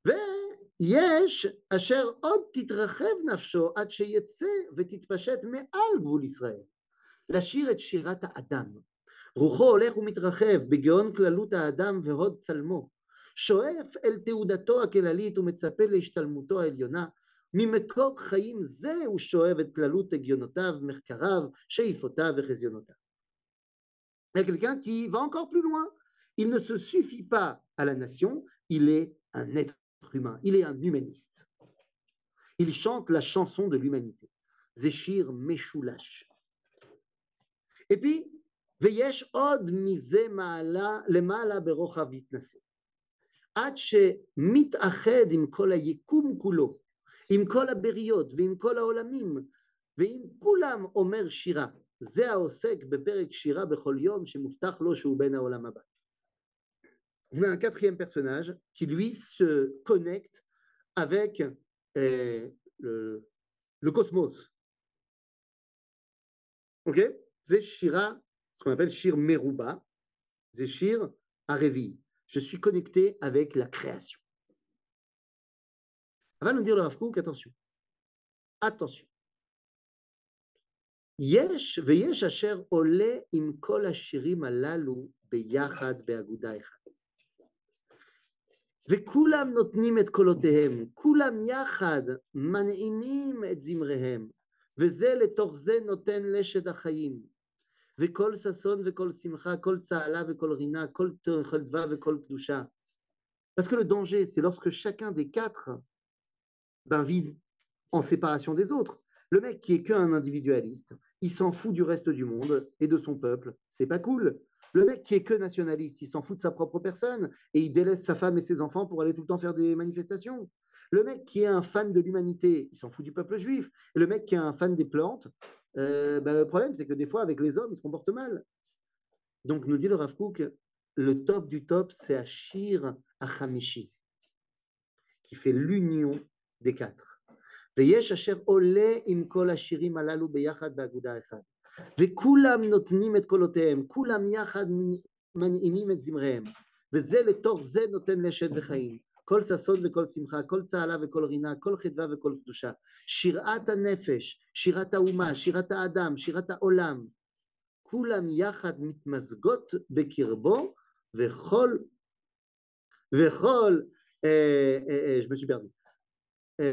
ויש אשר עוד תתרחב נפשו עד שיצא ותתפשט מעל גבול ישראל. לשיר את שירת האדם, רוחו הולך ומתרחב בגאון כללות האדם והוד צלמו, שואף אל תעודתו הכללית ומצפה להשתלמותו העליונה, ממקור חיים זה הוא שואב את כללות הגיונותיו, מחקריו, שאיפותיו וחזיונותיו. Il y a quelqu'un qui va encore plus loin. Il ne se suffit pas à la nation, il est un être humain, il est un humaniste. Il chante la chanson de l'humanité. Zéchir Meshulash. Et puis, ויש עוד מזה מעלה, למעלה ברוחב התנשא. עד שמתאחד עם כל היקום כולו, עם כל הבריות ועם כל העולמים, ועם כולם אומר שירה. זה העוסק בפרק שירה בכל יום שמובטח לו שהוא בן העולם הבא. On a un quatrième personnage qui lui se connecte avec euh, le, le cosmos. Ok C'est Shira, ce qu'on appelle Shir Meruba, c'est Shir Arevi. Je suis connecté avec la création. va nous dire le Rav attention. Attention. יש ויש אשר עולה עם כל השירים הללו ביחד באגודה אחת. וכולם נותנים את קולותיהם, כולם יחד מנעימים את זמריהם, וזה לתוך זה נותן לשד החיים. וכל ששון וכל שמחה, כל צהלה וכל רינה, כל חלדווה וכל קדושה. Parce que le danger, c'est lorsque chacun des quatre ben, vit en séparation des autres. Le mec qui est qu'un individualiste, il s'en fout du reste du monde et de son peuple. C'est pas cool. Le mec qui est que nationaliste, il s'en fout de sa propre personne et il délaisse sa femme et ses enfants pour aller tout le temps faire des manifestations. Le mec qui est un fan de l'humanité, il s'en fout du peuple juif. le mec qui est un fan des plantes, euh, ben, le problème, c'est que des fois, avec les hommes, il se comporte mal. Donc, nous dit le Rav Kook, le top du top, c'est Ashir Achamishi, qui fait l'union des quatre. ויש אשר עולה עם כל השירים הללו ביחד באגודה אחת. וכולם נותנים את קולותיהם, כולם יחד מנעימים את זמריהם, וזה לתוך זה נותן נשד וחיים. כל ששון וכל שמחה, כל צהלה וכל רינה, כל חדווה וכל קדושה. שירת הנפש, שירת האומה, שירת האדם, שירת העולם, כולם יחד מתמזגות בקרבו, וכל, וכל, אה, אה, אה,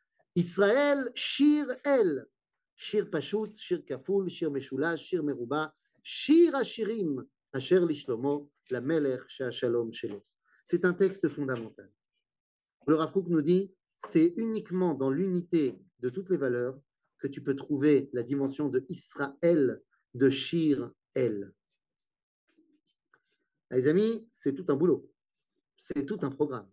ישראל שיר אל, שיר פשוט, שיר כפול, שיר משולש, שיר מרובע, שיר השירים אשר לשלמה, למלך שהשלום שלו. C'est un texte fondamental. Le Rav nous dit, c'est uniquement dans l'unité de toutes les valeurs que tu peux trouver la dimension de Israël, de Shir El. Les amis, c'est tout un boulot. C'est tout un programme.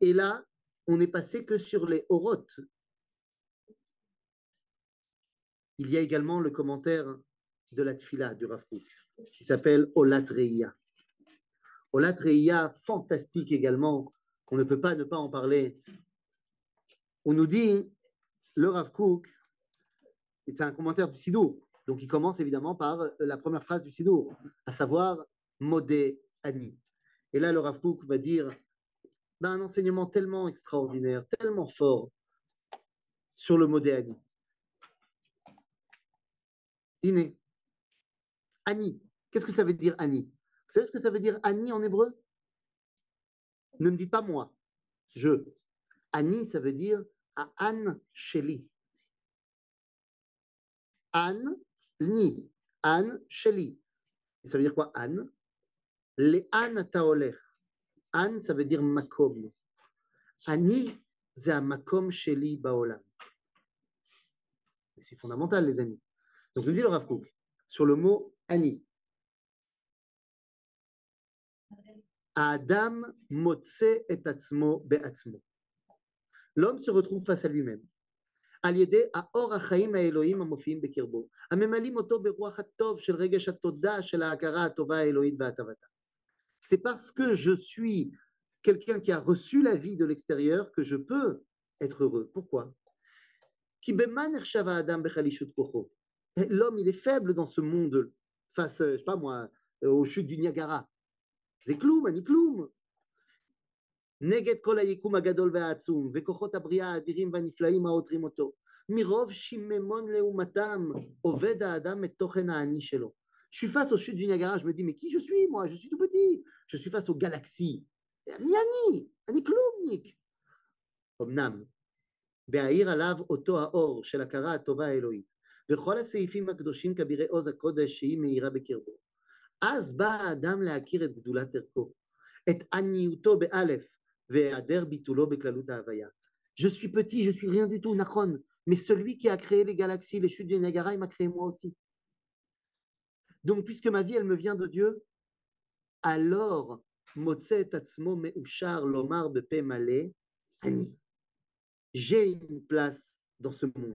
Et là, on n'est passé que sur les orotes. Il y a également le commentaire de la tfila du Rav qui s'appelle Olat Reia. Olat Reia, fantastique également, on ne peut pas ne pas en parler. On nous dit, le Rav et c'est un commentaire du Sidour, donc il commence évidemment par la première phrase du Sidour, à savoir Modé Ani. Et là, le Rav va dire un enseignement tellement extraordinaire, tellement fort sur le mot Ani. Iné. Ani. Qu'est-ce que ça veut dire Ani Vous savez ce que ça veut dire Ani en hébreu? Ne me dites pas moi. Je. Ani, ça veut dire à An Sheli. An, ni. An Sheli. ça veut dire quoi An Les An Taoler. An, ça veut dire makom. Ani, c'est un makom sheli baolam. C'est fondamental, les amis. Donc, nous dit le Rav sur le mot Ani. Adam motse et atzmo be'atzmo. L'homme se retrouve face à lui-même. על ידי האור החיים האלוהים המופיעים בקרבו, הממלאים אותו ברוח הטוב של רגש התודה של ההכרה הטובה האלוהית והטבתה c'est parce que je suis quelqu'un qui a reçu la vie de l'extérieur que je peux être heureux. Pourquoi L'homme, il est faible dans ce monde face, je sais pas moi, aux chutes du Niagara. C'est kloum, ani kloum. נגד כל היקום הגדול והעצום, וכוחות הבריאה האדירים והנפלאים העותרים אותו. מרוב שיממון לעומתם, עובד האדם את תוכן האני שלו. Je suis face aux chutes du Niagara, je me dis, mais qui je suis, moi Je suis tout petit. Je suis face aux galaxies. Miani, ani klumnik. אמנם, בהאיר עליו אותו האור של הכרה הטובה האלוהית, וכל הסעיפים הקדושים כבירי עוז הקודש שהיא מאירה בקרבו. אז בא האדם להכיר את גדולת ערכו, את עניותו באלף, והיעדר ביטולו בכללות ההוויה. Je suis petit, je suis rien du tout, Nachon, mais celui qui a créé les galaxies, les chutes du Niagara, il m'a créé moi aussi. Donc, puisque ma vie, elle me vient de Dieu, alors, Lomar Ani. J'ai une place dans ce monde.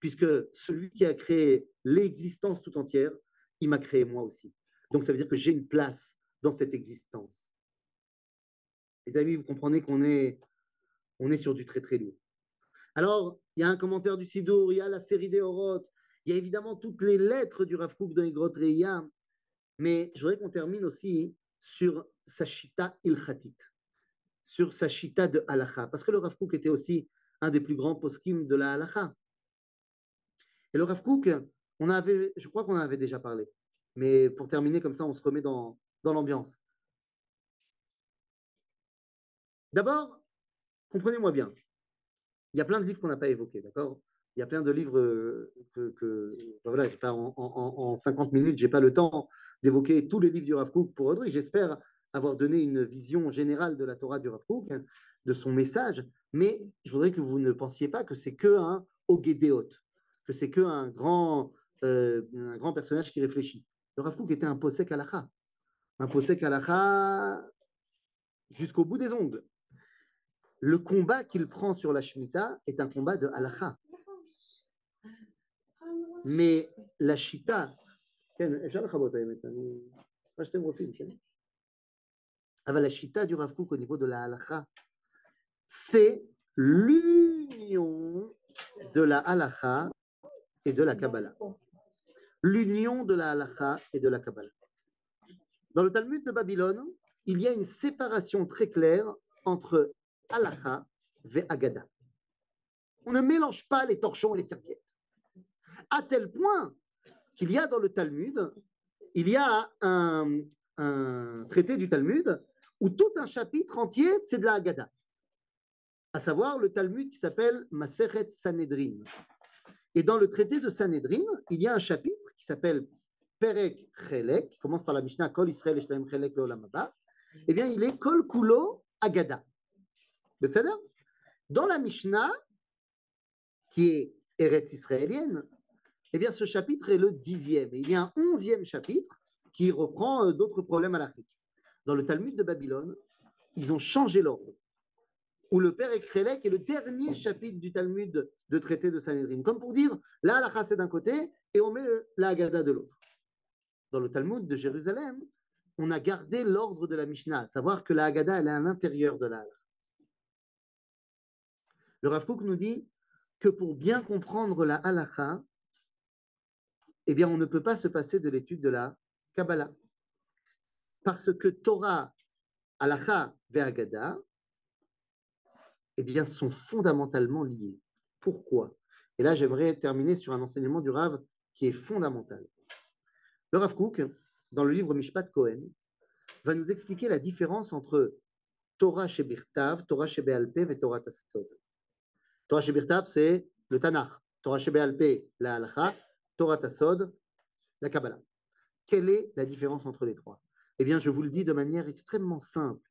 Puisque celui qui a créé l'existence tout entière, il m'a créé moi aussi. Donc, ça veut dire que j'ai une place dans cette existence. Les amis, vous comprenez qu'on est, on est sur du très très lourd. Alors, il y a un commentaire du Sidour, il y a la série des Oroth, il y a évidemment toutes les lettres du Rav Kook dans les grottes Reya, mais je voudrais qu'on termine aussi sur sa Shita ilchatit, sur sa Shita de halacha, parce que le Rav Kook était aussi un des plus grands poskim de la halacha. Et le Rav Kook, on avait, je crois qu'on en avait déjà parlé, mais pour terminer comme ça, on se remet dans, dans l'ambiance. D'abord, comprenez-moi bien, il y a plein de livres qu'on n'a pas évoqués, d'accord? Il y a plein de livres euh, que, que ben voilà, pas, en, en, 50 minutes, je n'ai pas le temps d'évoquer tous les livres du Rav Kook pour Audrey. J'espère avoir donné une vision générale de la Torah du Rav Kook, de son message, mais je voudrais que vous ne pensiez pas que c'est que un Ogedéot, que c'est que un grand, euh, un grand personnage qui réfléchit. Le Rav Kook était un posek alacha, un posek alacha jusqu'au bout des ongles. Le combat qu'il prend sur la Shemitah est un combat de halacha. Mais la chita, la chita du Rav Kook au niveau de la halacha, c'est l'union de la halacha et de la Kabbalah. L'union de la halacha et de la Kabbalah. Dans le Talmud de Babylone, il y a une séparation très claire entre halacha et agada. On ne mélange pas les torchons et les serviettes à tel point qu'il y a dans le Talmud, il y a un, traité du Talmud où tout un chapitre entier, c'est de la Haggadah. À savoir le Talmud qui s'appelle Maseret Sanhedrin. Et dans le traité de Sanhedrin, il y a un chapitre qui s'appelle Perek Chelek, qui commence par la Mishnah Kol Israël Eshtaim Chelek Leolamaba. Eh bien, il est Kol Kulo Agada. Dans la Mishnah, qui est Eretz israélienne, eh bien, ce chapitre est le dixième. Et il y a un onzième chapitre qui reprend euh, d'autres problèmes à l'Afrique. Dans le Talmud de Babylone, ils ont changé l'ordre. Où le père Ekrelek est le dernier chapitre du Talmud de traité de Sanhedrin. Comme pour dire, là, la c'est d'un côté et on met la Haggadah de l'autre. Dans le Talmud de Jérusalem, on a gardé l'ordre de la Mishnah, savoir que la Haggadah, elle est à l'intérieur de la Le Rav nous dit que pour bien comprendre la halakha, eh bien, on ne peut pas se passer de l'étude de la Kabbalah. Parce que Torah, Halacha et Agada, eh bien, sont fondamentalement liés. Pourquoi? Et là, j'aimerais terminer sur un enseignement du Rav qui est fondamental. Le Rav Kook, dans le livre Mishpat Cohen, va nous expliquer la différence entre Torah Shebirtav, Torah Shebealpe et Torah Tassod. Torah Shebirtav, c'est le Tanakh. Torah Shebealpe, la Halacha. Torah Tassod, la Kabbalah. Quelle est la différence entre les trois? Eh bien, je vous le dis de manière extrêmement simple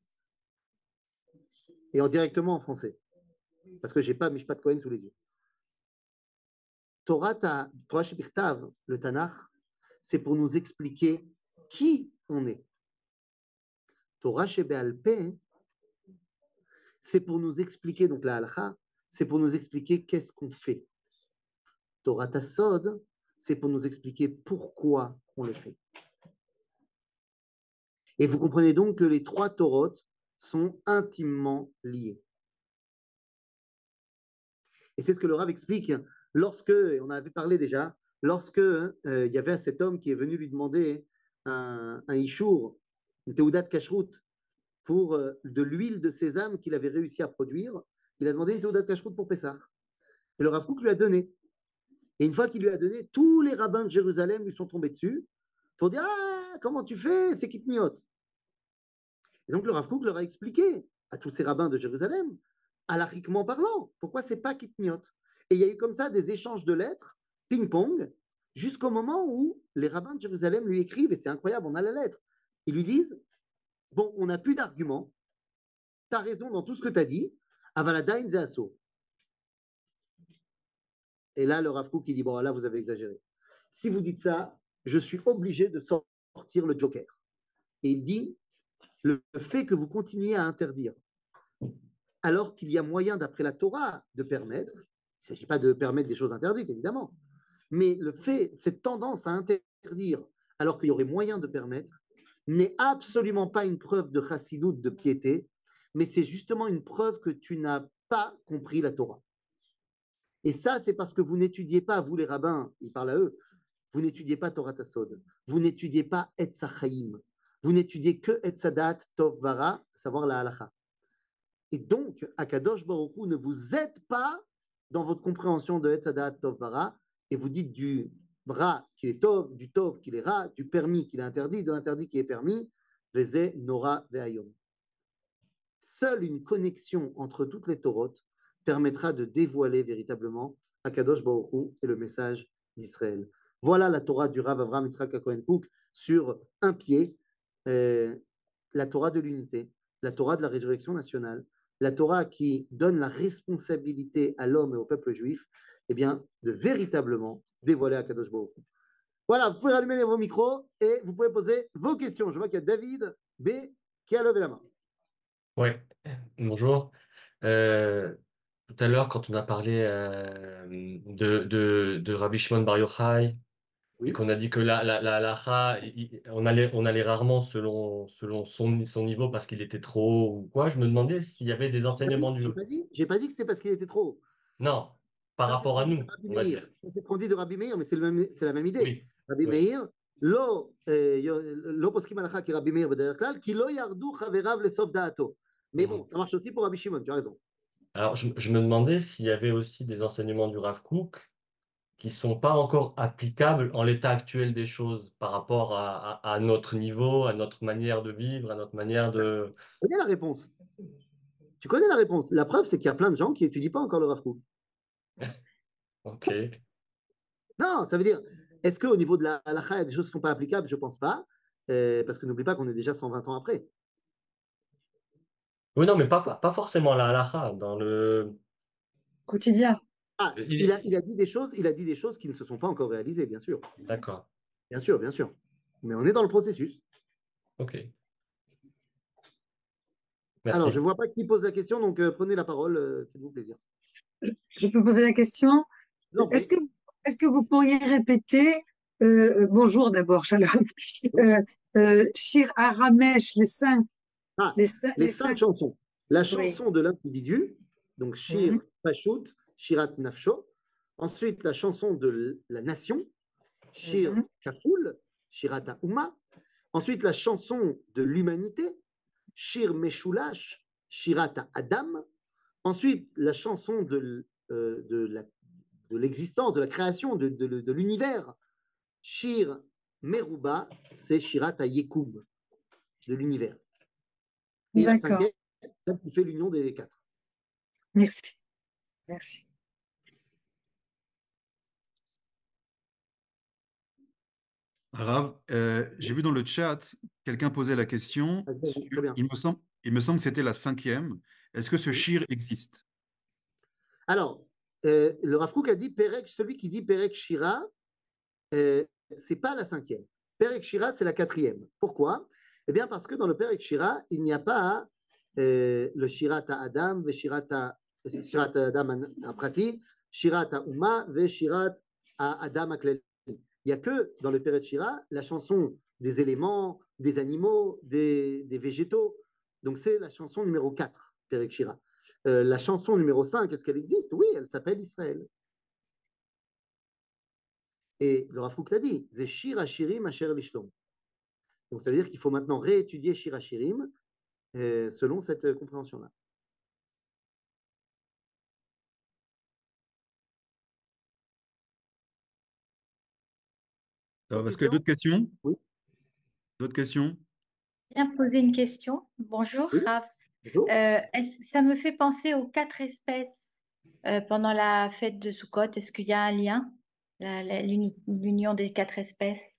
et en directement en français, parce que je n'ai pas Mishpat Cohen sous les yeux. Torah, Shebirtav, le Tanakh, c'est pour nous expliquer qui on est. Torah Shebealpe, c'est pour nous expliquer, donc la halakha, c'est pour nous expliquer qu'est-ce qu'on fait. Torah Tassod, c'est pour nous expliquer pourquoi on le fait. Et vous comprenez donc que les trois taurotes sont intimement liés. Et c'est ce que le Rav explique lorsque, on avait parlé déjà, lorsque euh, il y avait cet homme qui est venu lui demander un, un ishour, une théoudat kashrut, pour euh, de l'huile de sésame qu'il avait réussi à produire, il a demandé une théoudat kashrut pour Pessah. Et le Rav lui a donné. Et une fois qu'il lui a donné, tous les rabbins de Jérusalem lui sont tombés dessus pour dire Ah, comment tu fais C'est Kitniot. Et donc le Rav Kook leur a expliqué à tous ces rabbins de Jérusalem, alariquement parlant, pourquoi c'est pas Kitniot. Et il y a eu comme ça des échanges de lettres ping-pong, jusqu'au moment où les rabbins de Jérusalem lui écrivent, et c'est incroyable, on a la lettre. Ils lui disent Bon, on n'a plus d'arguments, tu as raison dans tout ce que tu as dit, Avaladain Zeasso. Et là, le Rav qui dit Bon, là, vous avez exagéré. Si vous dites ça, je suis obligé de sortir le joker. Et il dit Le fait que vous continuez à interdire, alors qu'il y a moyen, d'après la Torah, de permettre, il ne s'agit pas de permettre des choses interdites, évidemment, mais le fait, cette tendance à interdire, alors qu'il y aurait moyen de permettre, n'est absolument pas une preuve de chassidoute, de piété, mais c'est justement une preuve que tu n'as pas compris la Torah. Et ça, c'est parce que vous n'étudiez pas, vous les rabbins, il parle à eux, vous n'étudiez pas Torah Tassod, vous n'étudiez pas Etzachaim, vous n'étudiez que Etzadat Tov Vara, savoir la halacha. Et donc, Akadosh Baruch Hu ne vous aide pas dans votre compréhension de Etzadat Tov Vara, et vous dites du bras qui est Tov, du Tov qui est Ra, du permis qui est interdit, de l'interdit qui est permis, Veze Nora Ve'ayom. Seule une connexion entre toutes les Torotes permettra de dévoiler véritablement Akadosh Baruch Hu et le message d'Israël. Voilà la Torah du Rav Avram Yitzhak Cohen Cook sur un pied, euh, la Torah de l'unité, la Torah de la résurrection nationale, la Torah qui donne la responsabilité à l'homme et au peuple juif, eh bien, de véritablement dévoiler à Kadosh Baruch Voilà, vous pouvez rallumer vos micros et vous pouvez poser vos questions. Je vois qu'il y a David B qui a levé la main. Oui, bonjour. Euh, tout à l'heure, quand on a parlé euh, de, de, de, Rabbi Shimon Bar Yochai, oui. qu'on a dit que la, la, la, on, allait, on allait rarement selon, selon son, son niveau parce qu'il était trop haut ou quoi, je me demandais s'il y avait des enseignements du jour. J'ai pas dit que c'était parce qu'il était trop haut. Non, par rapport à nous. C'est ce qu'on dit de Rabbi Meir, mais c'est la même idée. Rabbi Meir, לא, לא פוסקים הלכה כרבי מאיר בדרך כלל, כי לא ירדו חבריו לסוף דעתו. Mais bon, ça marche aussi pour Rabbi Shimon, tu as raison. Alors, je, je me demandais s'il y avait aussi des enseignements du Rav Kook qui ne sont pas encore applicables en l'état actuel des choses par rapport à, à, à, notre niveau, à notre manière de vivre, à notre manière de... Tu connais la réponse? Tu connais la réponse? La preuve, c'est qu'il y a plein de gens qui n'étudient pas encore le Rav Kook. ok. Non, ça veut dire, est-ce qu'au niveau de la halakha, il y a des choses qui ne sont pas applicables? Je ne pense pas. Euh, parce que n'oublie pas qu'on est déjà 120 ans après. Oui, non, mais pas, pas forcément la halakha, dans le quotidien. Ah, il, a, il, a, dit des choses, il a dit des choses qui ne se sont pas encore réalisées, bien sûr. D'accord. Bien sûr, bien sûr. Mais on est dans le processus. Ok. Merci. Alors, je ne vois pas qui pose la question, donc euh, prenez la parole, euh, faites-vous plaisir. Je peux poser la question? Est-ce que, est que vous pourriez répéter, euh, bonjour d'abord, Shalom, euh, Shir Aramesh, les cinq, ah, les, cinq, les, cinq, chansons. La chanson oui. de l'individu, donc Shir mm -hmm. Pashut, Shirat Nafsho. Ensuite, la chanson de la nation, Shir mm -hmm. Kaful, Shirata Uma. Ensuite, la chanson de l'humanité, Shir Meshulash, Shirata Adam. Ensuite, la chanson de, euh, de l'existence, de, de, la création, de, de, de l'univers, Shir Meruba, c'est Shirata Yekum, de l'univers. Et la cinquième, celle qui fait l'union des quatre. Merci. Merci. Rav, euh, j'ai vu dans le chat, quelqu'un posait la question. Sur, il, me semble, il me semble que c'était la cinquième. Est-ce que ce shir existe? Alors, euh, le Rav Kook a dit Perek, celui qui dit Perek Shira, euh, c'est pas la cinquième. Perek Shira, c'est la quatrième. Pourquoi? Eh bien, parce que dans le Perek Shira, il n'y a pas euh, le Shirata Adam, ve Shirata, Shirata Adam Prati, Shirata Uma, ve Shirat Adam Aklel. Il n'y a que dans le Perek Shira la chanson des éléments, des animaux, des, végétaux. Donc, c'est la chanson numéro 4. Perek Shira. Euh, la chanson numéro 5, est-ce qu'elle existe? Oui, elle s'appelle Israël. Et le Rafouk l'a dit, Shir Hashirim Asher Lishlom. Donc ça veut dire qu'il faut maintenant réétudier Shir Hashirim euh, selon cette euh, compréhension-là. Est-ce qu'il y a d'autres questions? Oui. D'autres questions? Bien poser une question. Bonjour, Oui. Raph. Euh, ça me fait penser aux quatre espèces euh, pendant la fête de Sukkot. Est-ce qu'il y a un lien? l'union des quatre espèces?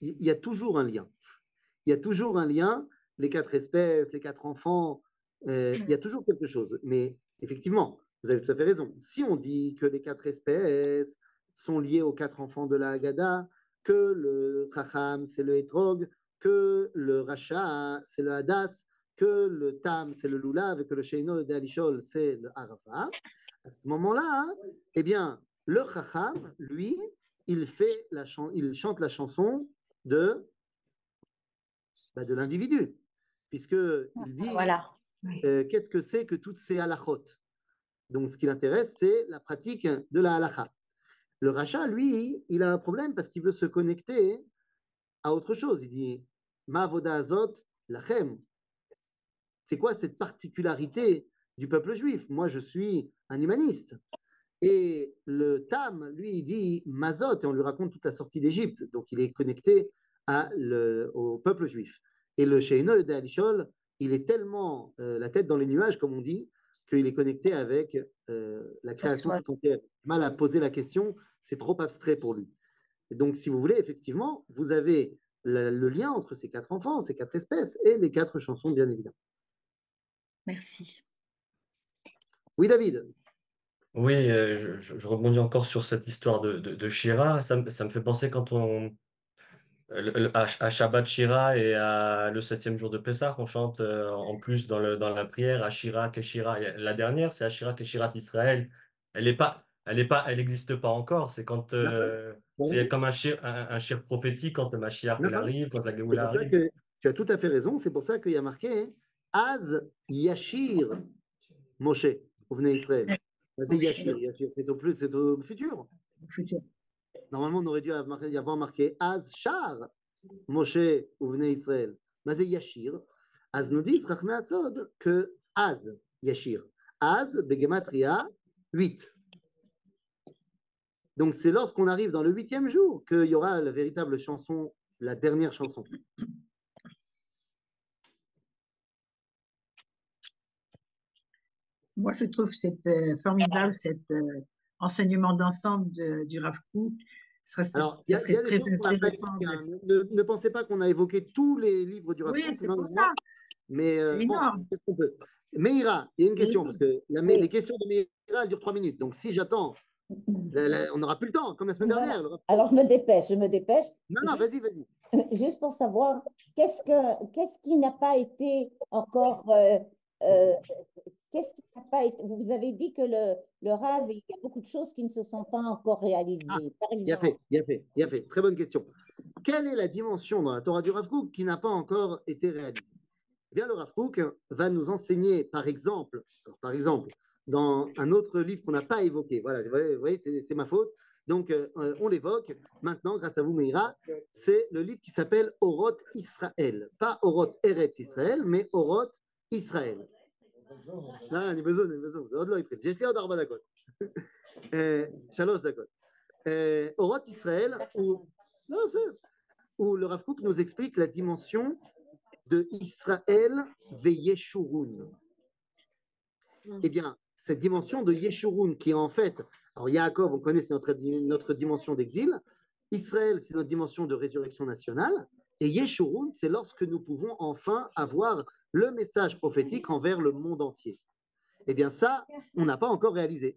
Il y a toujours un lien. Il y a toujours un lien, les quatre espèces, les quatre enfants, euh, il y a toujours quelque chose. Mais effectivement, vous avez tout à fait raison. Si on dit que les quatre espèces sont liées aux quatre enfants de la Haggadah, que le Chacham, c'est le Etrog, que le Racha, c'est le Hadas, que le Tam, c'est le Lulav, et que le Sheino de Alishol, c'est le Arava, à ce moment-là, eh bien, le Chacham, lui, il, fait la il chante la chanson de, bah, de l'individu, puisqu'il dit voilà. Euh, qu'est-ce que c'est que toutes ces halachot? Donc, ce qui l'intéresse, c'est la pratique de la halacha. Le rachat, lui, il a un problème parce qu'il veut se connecter à autre chose. Il dit Ma voda azot lachem. C'est quoi cette particularité du peuple juif? Moi, je suis un humaniste. Et le Tam, lui, il dit Mazot, et on lui raconte toute la sortie d'Égypte. Donc, il est connecté à le, au peuple juif. Et le Sheino de Alishol, il est tellement euh, la tête dans les nuages, comme on dit, qu'il est connecté avec euh, la création tout entière. Mal à poser la question, c'est trop abstrait pour lui. Et donc, si vous voulez, effectivement, vous avez le lien entre ces quatre enfants, ces quatre espèces et les quatre chansons, bien évidemment. Merci. Oui, David. Oui, euh, je, rebondis encore sur cette histoire de, de, Shira. Ça, ça, me fait penser quand on, à, Shabbat Shira et à le septième jour de Pessah, on chante euh, en plus dans, le, dans la prière Ashira Keshira. La dernière, c'est Ashira Keshirat Israël. Elle est pas, elle est pas, elle n'existe pas encore. C'est quand euh, c'est comme un shir, un, un prophétique quand le Mashiach arrive, quand la Géoula arrive. Que, tu as tout à fait raison. C'est pour ça qu'il y a marqué Az Yashir Moshe, vous venez Israël. C'est Yashir, Yashir c'est au plus, c'est au futur. Futur. Normalement, on aurait dû y avoir marqué Az Shar, Moshe ou Vnei Israël. Mais c'est Yashir. Az nous dit, Rachme Asod, que Az, Yashir. Az, Begematria, 8. Donc c'est lorsqu'on arrive dans le huitième jour qu'il y aura la véritable chanson, la dernière chanson. Moi, je trouve c'est euh, formidable cet euh, enseignement d'ensemble du Rav Kook alors, il y a, très intéressant. Hein. Ne, pensez pas qu'on a évoqué tous les livres du rapport. Oui, c'est pour ça. Mais euh, qu'on peut? Meira, il y a une question, parce que les questions de Meira, elles durent trois minutes. Donc, si j'attends, on n'aura plus le temps, comme la semaine dernière. Alors, je me dépêche, je me dépêche. Non, non, vas-y, vas-y. Juste pour savoir, qu'est-ce, que, qu'est-ce qui n'a pas été encore euh, euh, Qu'est-ce qui n'a pas été... Vous avez dit que le, le rêve, il y a beaucoup de choses qui ne se sont pas encore réalisées. Ah, Par exemple. Il a fait, il a fait, il a fait. Très bonne question. Quelle est la dimension dans la Torah du Rav qui n'a pas encore été réalisée? Eh bien, le Rav va nous enseigner, par exemple, par exemple, dans un autre livre qu'on n'a pas évoqué. Voilà, vous voyez, c'est ma faute. Donc, euh, on l'évoque maintenant, grâce à vous, Meira. C'est le livre qui s'appelle Oroth Israël. Pas Oroth Eretz Israël, mais Oroth Israël. לא, אני בזון, אני בזון, זה עוד לא התחיל. יש לי עוד ארבע דקות. שלוש דקות. אורות ישראל הוא... לא, בסדר. Où le Rav Kook nous explique la dimension de Israël ve Yeshurun. Eh bien, cette dimension de Yeshurun qui est en fait, alors Yaakov, on connaît, c'est notre, notre dimension d'exil. Israël, c'est notre dimension de résurrection nationale. et Yeshurun, c'est lorsque nous pouvons enfin avoir le message prophétique envers le monde entier. Eh bien ça, on n'a pas encore réalisé,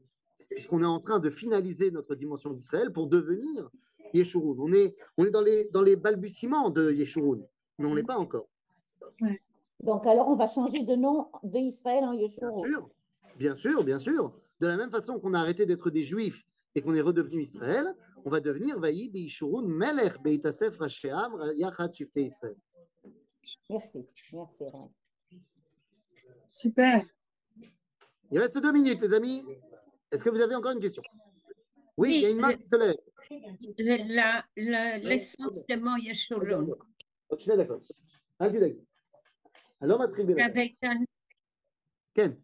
puisqu'on est en train de finaliser notre dimension d'Israël pour devenir Yeshurun. On est, on est dans, les, dans les balbutiements de Yeshurun, mais on n'est pas encore. Donc alors on va changer de nom d'Israël en Yeshurun. Bien sûr, bien sûr, bien sûr. De la même façon qu'on a arrêté d'être des Juifs et qu'on est redevenu Israël, on va devenir Vaï Yeshurun Melech Beitasef Rasheam Yachat Shifte Israël. Merci, merci. Super. Il reste deux minutes, les amis. Est-ce que vous avez encore une question? Oui, il y a une main qui se lève. L'essence de mon Yeshurun. Je suis d'accord. Alors, ma tribu. Ken.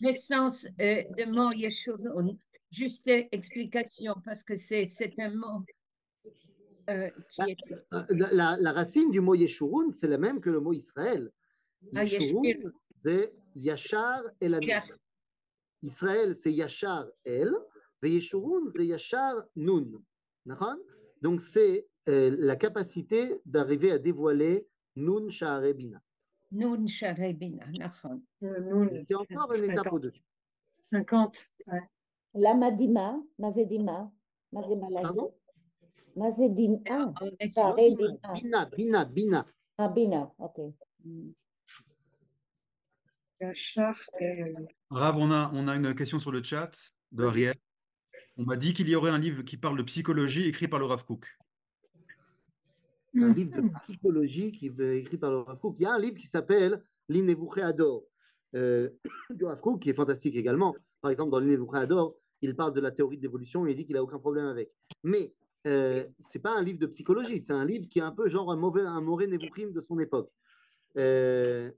L'essence euh, de mon Yeshurun. Juste explication, parce que c'est un mot euh, qui bah, est... Euh, la, la, racine du mot Yeshurun, c'est la même que le mot Israël. Ah, Yeshurun, c'est Yachar El Israël, c'est Yachar El, Veyeshurun, c'est Yachar Nun. Donc, c'est euh, la capacité d'arriver à dévoiler Nun Sha'are Bina. Nun Sha'are Bina, C'est encore une étape au-dessus. 50. La Madima, Mazedima, Mazemala. Mazedima, Sha'are Bina. Bina, Bina, Bina. Ah, Bina, ok. Rav, on a, on a une question sur le chat de Ariel. On m'a dit qu'il y aurait un livre qui parle de psychologie écrit par le Rav Kook. Un livre de psychologie qui est écrit par le Rav Kook. Il y a un livre qui s'appelle L'Inevuchéador euh, du Rav Kook, qui est fantastique également. Par exemple, dans l'Inevuchéador, il parle de la théorie de l'évolution et il dit qu'il n'a aucun problème avec. Mais euh, ce n'est pas un livre de psychologie, c'est un livre qui est un peu genre un mauvais un Moré de son époque. Euh,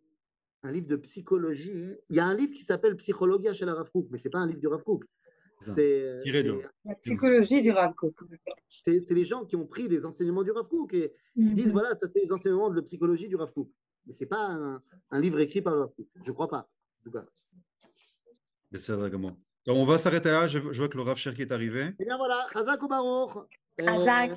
un livre de psychologie. Il y a un livre qui s'appelle Psychologia chez la Rav Kook, mais ce n'est pas un livre du Rav Kook. C'est la psychologie du Rav Kook. C'est les gens qui ont pris des enseignements du Rav Kook et qui disent mhm. voilà, ça c'est les enseignements de la psychologie du Rav Kook. Mais ce n'est pas un, livre écrit par le Rav Kook. Je ne crois pas. En tout cas. Vrai, on va s'arrêter là. Je, vois que le Rav Cherki est arrivé. Et bien voilà, Chazak ou Baruch? Chazak.